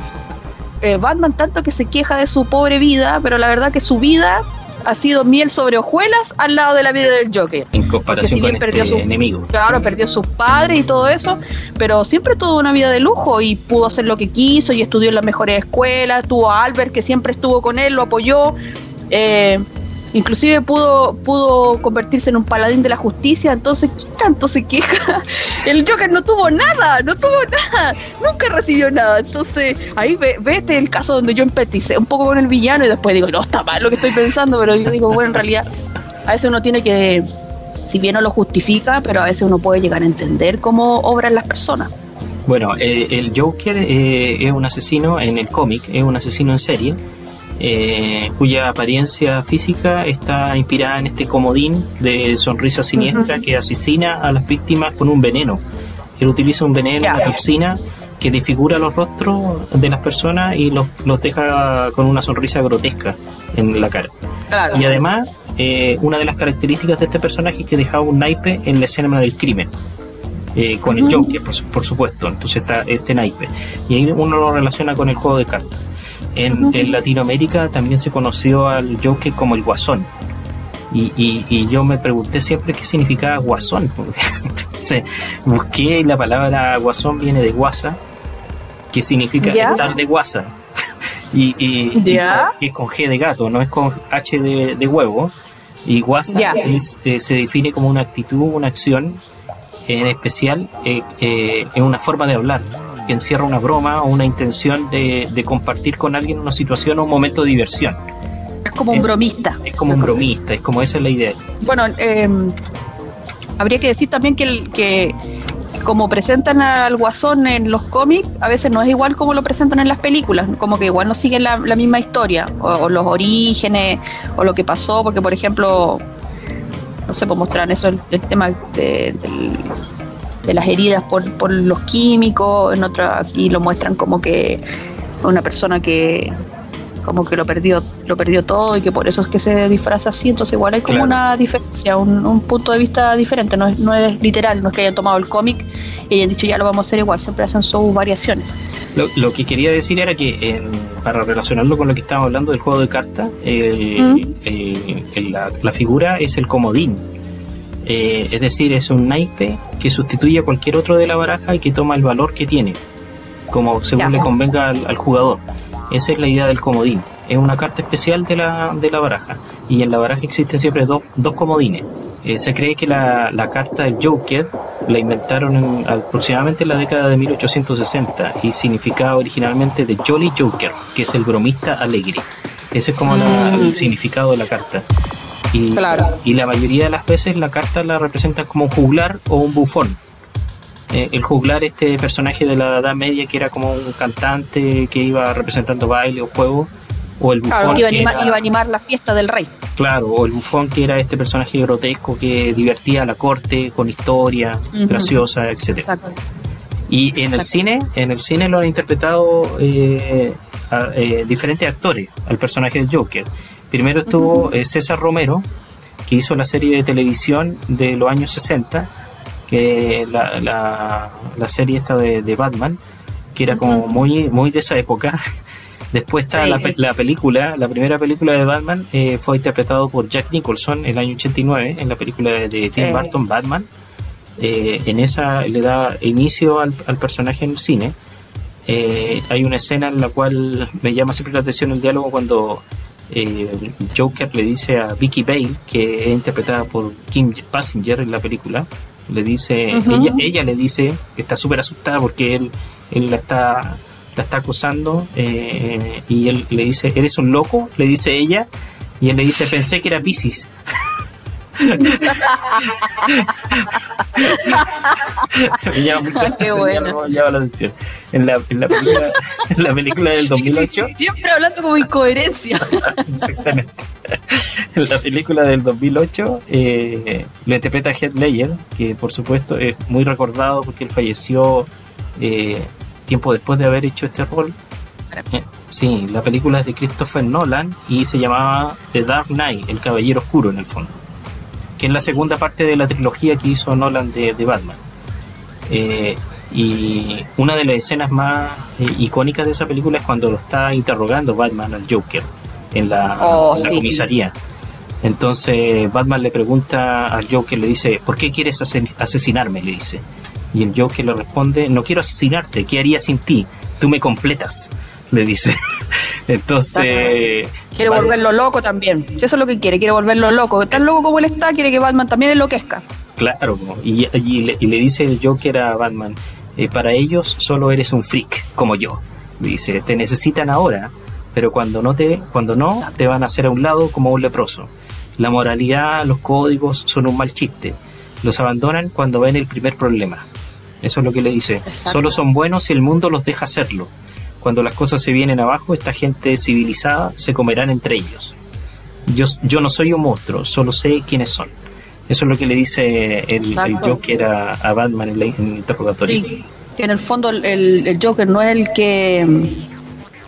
[SPEAKER 2] eh, Batman tanto que se queja de su pobre vida, pero la verdad que su vida ha sido miel sobre hojuelas al lado de la vida del Joker.
[SPEAKER 1] En comparación con perdió este enemigo.
[SPEAKER 2] Claro, perdió sus padres y todo eso, pero siempre tuvo una vida de lujo y pudo hacer lo que quiso y estudió en las mejores escuelas. Tuvo a Albert que siempre estuvo con él, lo apoyó. Eh, Inclusive pudo, pudo convertirse en un paladín de la justicia, entonces ¿qué tanto se queja? [LAUGHS] El Joker no tuvo nada, no tuvo nada, nunca recibió nada. Entonces ahí ve, vete el caso donde yo empaticé un poco con el villano y después digo, no, está mal lo que estoy pensando, pero yo digo, bueno, en realidad a veces uno tiene que si bien no lo justifica, pero a veces uno puede llegar a entender cómo obran las personas.
[SPEAKER 1] Bueno, eh, el Joker eh, es un asesino en el cómic, es un asesino en serie, eh, cuya apariencia física está inspirada en este comodín de sonrisa siniestra que asesina a las víctimas con un veneno. Él utiliza un veneno, una toxina que desfigura los rostros de las personas y los, los deja con una sonrisa grotesca en la cara. Y además, una de las características de este personaje es que dejaba un naipe en la escena del crimen. Eh, con el Joker, por, supuesto. Entonces está este naipe. Y ahí uno lo relaciona con el juego de cartas. En, Latinoamérica también se conoció al Joker como el Guasón. Y, y, yo me pregunté siempre qué significaba Guasón. [LAUGHS] Entonces busqué la palabra Guasón viene de guasa, que significa estar de guasa. [LAUGHS] y, y, que es con G de gato, no es con H de, huevo. Y guasa eh, se define como una actitud, una acción en especial eh, eh, es una forma de hablar que encierra una broma o una intención de, compartir con alguien una situación o un momento de diversión.
[SPEAKER 2] Es como un bromista.
[SPEAKER 1] Es como un bromista, es como esa es la idea.
[SPEAKER 2] Bueno, em, habría que decir también que, el, que como presentan al guasón en los cómics, a veces no es igual como lo presentan en las películas, como que igual no siguen la, misma historia, o, los orígenes, o lo que pasó, porque por ejemplo, no sé, pues mostrar eso, el, tema de, las heridas por, por los químicos, en otra aquí lo muestran como que una persona que como que lo perdió lo perdió todo y que por eso es que se disfraza así. Entonces igual hay como una diferencia un, punto de vista diferente. No es, no es literal no es que hayan tomado el cómic y hayan dicho ya lo vamos a hacer igual siempre hacen sus variaciones.
[SPEAKER 1] Lo, lo que quería decir era que para relacionarlo con lo que estábamos hablando del juego de cartas la, figura es el comodín eh, es decir es un naipe que sustituye a cualquier otro de la baraja y que toma el valor que tiene como según le convenga al jugador esa es la idea del comodín. Es una carta especial de la, de la baraja. Y en la baraja existen siempre dos, dos comodines. Eh, se cree que la, la, carta del Joker la inventaron en, aproximadamente en la década de 1860 y significaba originalmente de Jolly Joker, que es el bromista alegre. Ese es como el mm. significado de la carta. Y, y la mayoría de las veces la carta la representa como un juglar o un bufón eh, el juglar, este personaje de la Edad Media que era como un cantante que iba representando baile o juego, o el
[SPEAKER 2] bufón. que iba a, animar, la fiesta del rey.
[SPEAKER 1] Claro, o el bufón que era este personaje grotesco que divertía a la corte con historia graciosa, etcétera. Y en el cine, en el cine lo han interpretado eh, eh, diferentes actores al personaje del Joker. Primero estuvo César Romero, que hizo la serie de televisión de los años 60 que la, la, serie esta de, Batman, que era como muy, muy de esa época. [LAUGHS] Después está la, la, película, la primera película de Batman eh, fue interpretado por Jack Nicholson en el año 89, en la película de, Tim Burton, Batman. Eh, en esa le da inicio al, personaje en el cine. Eh, hay una escena en la cual me llama siempre la atención el diálogo cuando Joker le dice a Vicky Bale, que es interpretada por Kim Basinger en la película, le dice, ella, ella le dice que está súper asustada porque él, él la está la está acusando eh, y él le dice, ¿eres un loco? Le dice ella y él le dice, pensé que era Pisces. [LAUGHS] [LAUGHS]
[SPEAKER 2] Qué bueno.
[SPEAKER 1] En la, en, la película, [LAUGHS] en la película del 2008.
[SPEAKER 2] Siempre hablando como incoherencia. [LAUGHS]
[SPEAKER 1] Exactamente. En la película del 2008 eh, lo interpreta Heath Ledger, que por supuesto es muy recordado porque él falleció eh, tiempo después de haber hecho este rol. Eh, sí, la película es de Christopher Nolan y se llamaba The Dark Knight, El Caballero Oscuro en el fondo que es la segunda parte de la trilogía que hizo Nolan de, Batman. Eh, y una de las escenas más eh, icónicas de esa película es cuando lo está interrogando Batman al Joker en la, oh, comisaría. Entonces Batman le pregunta al Joker, le dice, ¿por qué quieres asesinarme? Le dice. Y el Joker le responde, no quiero asesinarte, ¿qué haría sin ti? Tú me completas, le dice. [LAUGHS] Entonces.
[SPEAKER 2] Quiere volverlo loco también. Eso es lo que quiere, quiere volverlo loco. Tan loco como él está, quiere que Batman también enloquezca.
[SPEAKER 1] Claro, y, le, dice el Joker a Batman: eh, Para ellos solo eres un freak, como yo. Dice: Te necesitan ahora, pero cuando no, te, cuando no te van a hacer a un lado como un leproso. La moralidad, los códigos son un mal chiste. Los abandonan cuando ven el primer problema. Eso es lo que le dice. Solo son buenos si el mundo los deja hacerlo. Cuando las cosas se vienen abajo, esta gente civilizada se comerán entre ellos. Yo, yo no soy un monstruo, solo sé quiénes son. Eso es lo que le dice el, Joker a, Batman en, el interrogatorio.
[SPEAKER 2] Sí, que en el fondo el, el Joker no es el que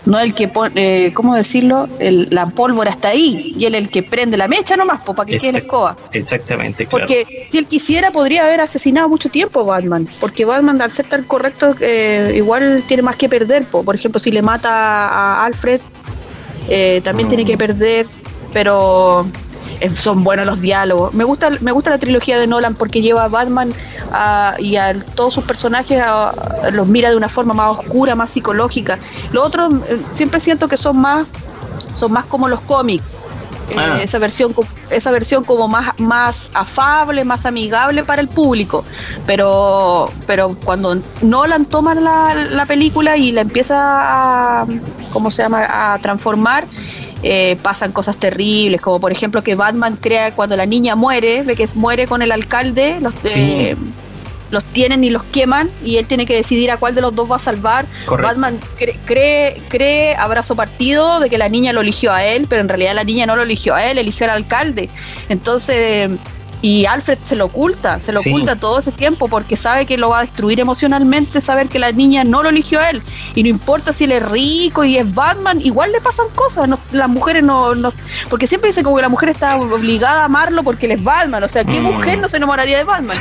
[SPEAKER 2] no el que pone, eh, ¿cómo decirlo? la pólvora está ahí y él el que prende la mecha nomás, para que quede la escoba.
[SPEAKER 1] Exactamente, claro.
[SPEAKER 2] Porque si él quisiera podría haber asesinado mucho tiempo Batman, porque Batman al ser tan correcto eh, igual tiene más que perder, por ejemplo si le mata a Alfred eh, también tiene que mm. perder, pero son buenos los diálogos. Me gusta, me gusta la trilogía de Nolan porque lleva a Batman y a todos sus personajes los mira de una forma más oscura, más psicológica. Los otros eh, siempre siento que son más, son más como los cómics. Eh, ah. esa versión esa versión como más más afable más amigable para el público pero pero cuando Nolan toma la, la película y la empieza a cómo se llama a transformar eh, pasan cosas terribles, como por ejemplo que Batman crea cuando la niña muere, ve que muere con el alcalde, los, eh, los tienen y los queman y él tiene que decidir a cuál de los dos va a salvar. Batman cree, cree, abrazo partido de que la niña lo eligió a él, pero en realidad la niña no lo eligió a él, eligió al alcalde. Entonces y Alfred se lo oculta, se lo oculta todo ese tiempo porque sabe que lo va a destruir emocionalmente, saber que la niña no lo eligió a él. Y no importa si él es rico y es Batman, igual le pasan cosas. las mujeres no, no. Porque siempre dicen como que la mujer está obligada a amarlo porque él es Batman. O sea, ¿qué mm. mujer no se enamoraría de Batman?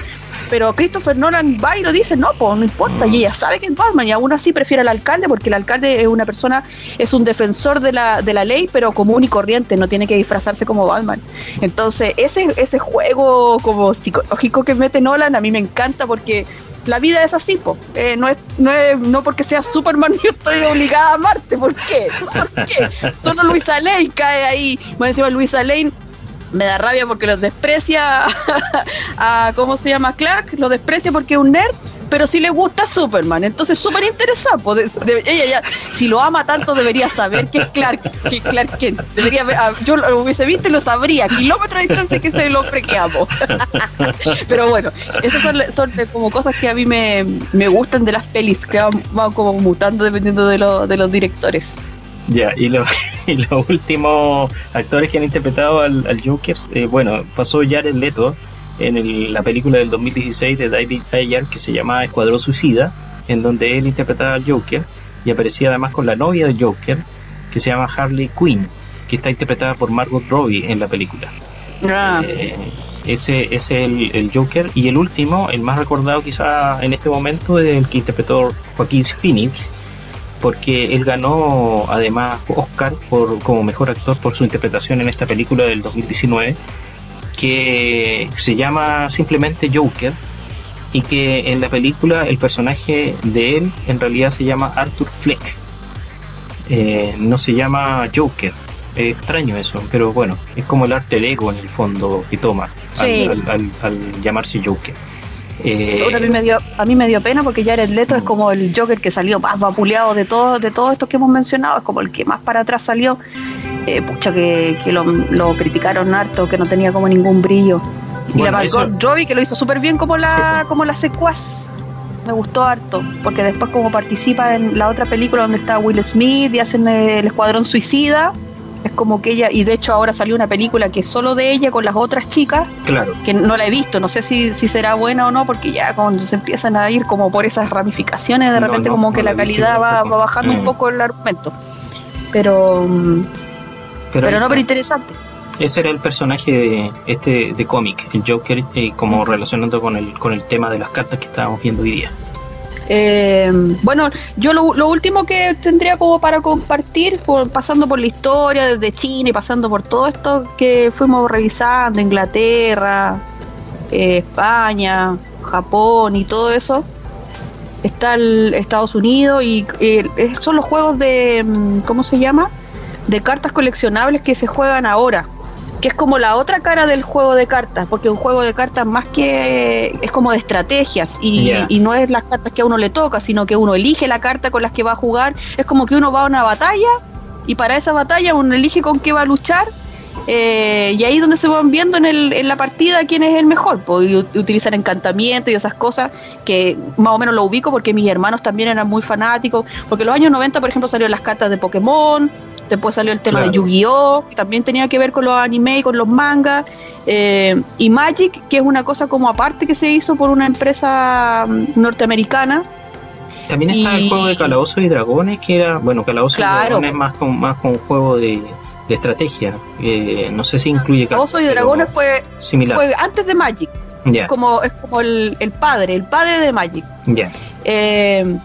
[SPEAKER 2] Pero Christopher Nolan va y lo dice, no, pues no importa, y ella sabe que es Batman y aún así prefiere al alcalde porque el alcalde es una persona, es un defensor de la, de la ley, pero común y corriente, no tiene que disfrazarse como Batman. Entonces, ese, ese juego como psicológico que mete Nolan a mí me encanta porque la vida es así, po. Eh, no, es, no, es, no porque sea Superman [LAUGHS] yo estoy obligada a amarte, ¿por qué? ¿Por qué? Solo Luisa Lane cae ahí. Bueno, encima Luisa Lane me da rabia porque lo desprecia [LAUGHS] a, ¿cómo se llama? Clark, lo desprecia porque es un nerd, pero si le gusta Superman, entonces súper interesante. Pues, si lo ama tanto, debería saber que es Clark, que Clark Kent. Debería ah, yo lo hubiese visto y lo sabría, kilómetros de distancia que es el hombre que amo. [LAUGHS] pero bueno, esas son, como cosas que a mí me, me gustan de las pelis, que van, como mutando dependiendo de, lo, de los directores.
[SPEAKER 1] Ya, [LAUGHS] y, los últimos actores que han interpretado al, Joker, eh, bueno, pasó Jared Leto en la película del 2016 de David Ayer que se llama Escuadrón Suicida, en donde él interpretaba al Joker y aparecía además con la novia del Joker, que se llama Harley Quinn, que está interpretada por Margot Robbie en la película. Ah. Eh, ese, es el, el, Joker. Y el último, el más recordado quizá en este momento, es el que interpretó Joaquín Phoenix porque él ganó además Oscar por, como mejor actor por su interpretación en esta película del 2019 que se llama simplemente Joker y que en la película el personaje de él en realidad se llama Arthur Fleck. Eh, no se llama Joker. Es extraño eso pero bueno es como el arte de ego en el fondo que toma al llamarse Joker
[SPEAKER 2] eh, a, mí me dio, a mí me dio pena porque Jared Leto es como el Joker que salió más vapuleado de todos de todos estos que hemos mencionado, es como el que más para atrás salió. Eh, pucha, que, que lo, criticaron harto, que no tenía como ningún brillo. y la Margot Robbie, que lo hizo súper bien como la, como la secuaz. Me gustó harto, porque después como participa en la otra película donde está Will Smith y hacen el Escuadrón Suicida, es como que ella, y de hecho ahora salió una película que es solo de ella con las otras chicas,
[SPEAKER 1] claro.
[SPEAKER 2] que no la he visto, no sé si, si será buena o no, porque ya cuando se empiezan a ir como por esas ramificaciones, de repente como que la, calidad va, bajando un mm. poco el argumento. Pero, pero, no, pero interesante.
[SPEAKER 1] Ese era el personaje de este de cómic, el Joker, eh, como relacionando con el, con el tema de las cartas que estábamos viendo hoy día.
[SPEAKER 2] Eh, bueno, yo lo, último que tendría como para compartir, pasando por la historia desde China y pasando por todo esto que fuimos revisando, Inglaterra, eh, España, Japón y todo eso, está el Estados Unidos y eh, son los juegos de, mm, ¿cómo se llama? De cartas coleccionables que se juegan ahora que es como la otra cara del juego de cartas, porque un juego de cartas más que es como de estrategias y, no es las cartas que a uno le toca, sino que uno elige la carta con las que va a jugar, es como que uno va a una batalla y para esa batalla uno elige con qué va a luchar Eh, y ahí es donde se van viendo en, el, en la partida quién es el mejor. Pues, utilizan encantamiento y esas cosas que más o menos lo ubico porque mis hermanos también eran muy fanáticos. Porque en los años 90, por ejemplo, salieron las cartas de Pokémon, después salió el tema de Yu-Gi-Oh!, que también tenía que ver con los anime y con los mangas. Eh, y Magic, que es una cosa como aparte que se hizo por una empresa mm, norteamericana.
[SPEAKER 1] También está el juego de Calabozos y Dragones, que era, bueno, Calabozos y Dragones más con, más con un juego de, estrategia. Eh, no sé si incluye
[SPEAKER 2] Calabozos y Dragones fue, similar. fue antes de Magic. Como, es como el, padre, el padre de Magic. Eh,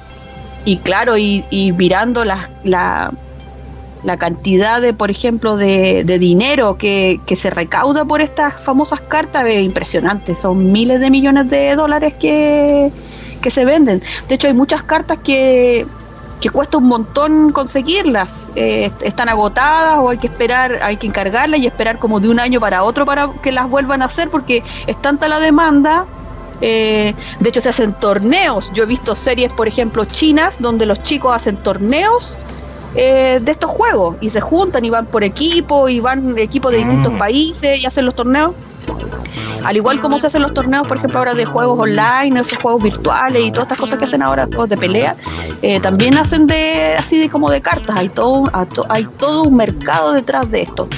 [SPEAKER 2] y claro, y, mirando la, la, la, cantidad de, por ejemplo, de, dinero que, que, se recauda por estas famosas cartas es impresionante. Son miles de millones de dólares que, que se venden. De hecho, hay muchas cartas que que cuesta un montón conseguirlas. Eh, están agotadas o hay que esperar, hay que encargarlas y esperar como de un año para otro para que las vuelvan a hacer porque es tanta la demanda. Eh, de hecho, se hacen torneos. Yo he visto series, por ejemplo, chinas, donde los chicos hacen torneos eh, de estos juegos y se juntan y van por equipo y van equipos de distintos mm. países y hacen los torneos. Al igual como se hacen los torneos, por ejemplo, ahora de juegos online, esos juegos virtuales y todas estas cosas que hacen ahora, juegos de pelea, eh, también hacen de así de como de cartas. Hay todo, hay todo un mercado detrás de esto.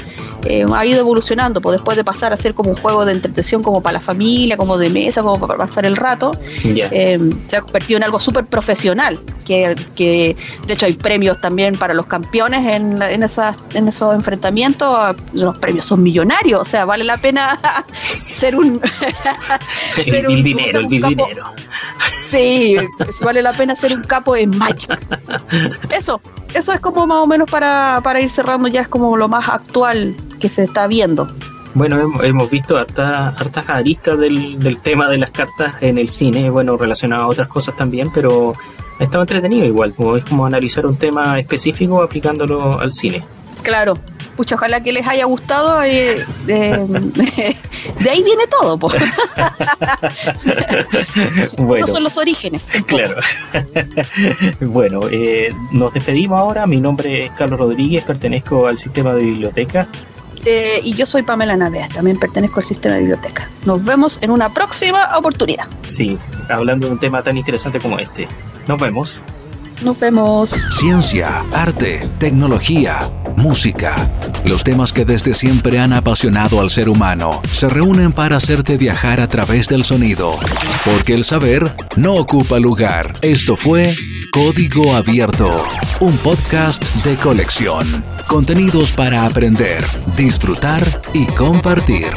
[SPEAKER 2] Eh, ha ido evolucionando, pues después de pasar a ser como un juego de entretención como para la familia, como de mesa, como para pasar el rato, eh, se ha convertido en algo súper profesional, que, que, de hecho hay premios también para los campeones en, en, esas, en esos enfrentamientos, los premios son millonarios, o sea, vale la pena [LAUGHS] ser un... [LAUGHS]
[SPEAKER 1] ser el, dinero, el dinero.
[SPEAKER 2] Sí, vale la pena ser un capo en Magic. [LAUGHS] Eso, eso es como más o menos para, para ir cerrando, ya es como lo más actual que se está viendo.
[SPEAKER 1] Bueno, hemos visto hartas hartas aristas del, del tema de las cartas en el cine, bueno, relacionado a otras cosas también, pero ha estado entretenido igual, como es como analizar un tema específico aplicándolo al cine.
[SPEAKER 2] Claro, pucha, ojalá que les haya gustado. Eh, [LAUGHS] de ahí viene todo. [LAUGHS] Esos son los orígenes.
[SPEAKER 1] Claro. [LAUGHS] bueno, eh, nos despedimos ahora. Mi nombre es Carlos Rodríguez, pertenezco al sistema de bibliotecas.
[SPEAKER 2] Eh, y yo soy Pamela Navea, también pertenezco al sistema de biblioteca. Nos vemos en una próxima oportunidad.
[SPEAKER 1] Sí, hablando de un tema tan interesante como este. Nos vemos.
[SPEAKER 2] Nos vemos.
[SPEAKER 4] Ciencia, arte, tecnología, música. Los temas que desde siempre han apasionado al ser humano se reúnen para hacerte viajar a través del sonido. Porque el saber no ocupa lugar. Esto fue Código Abierto, un podcast de colección. Contenidos para aprender, disfrutar y compartir.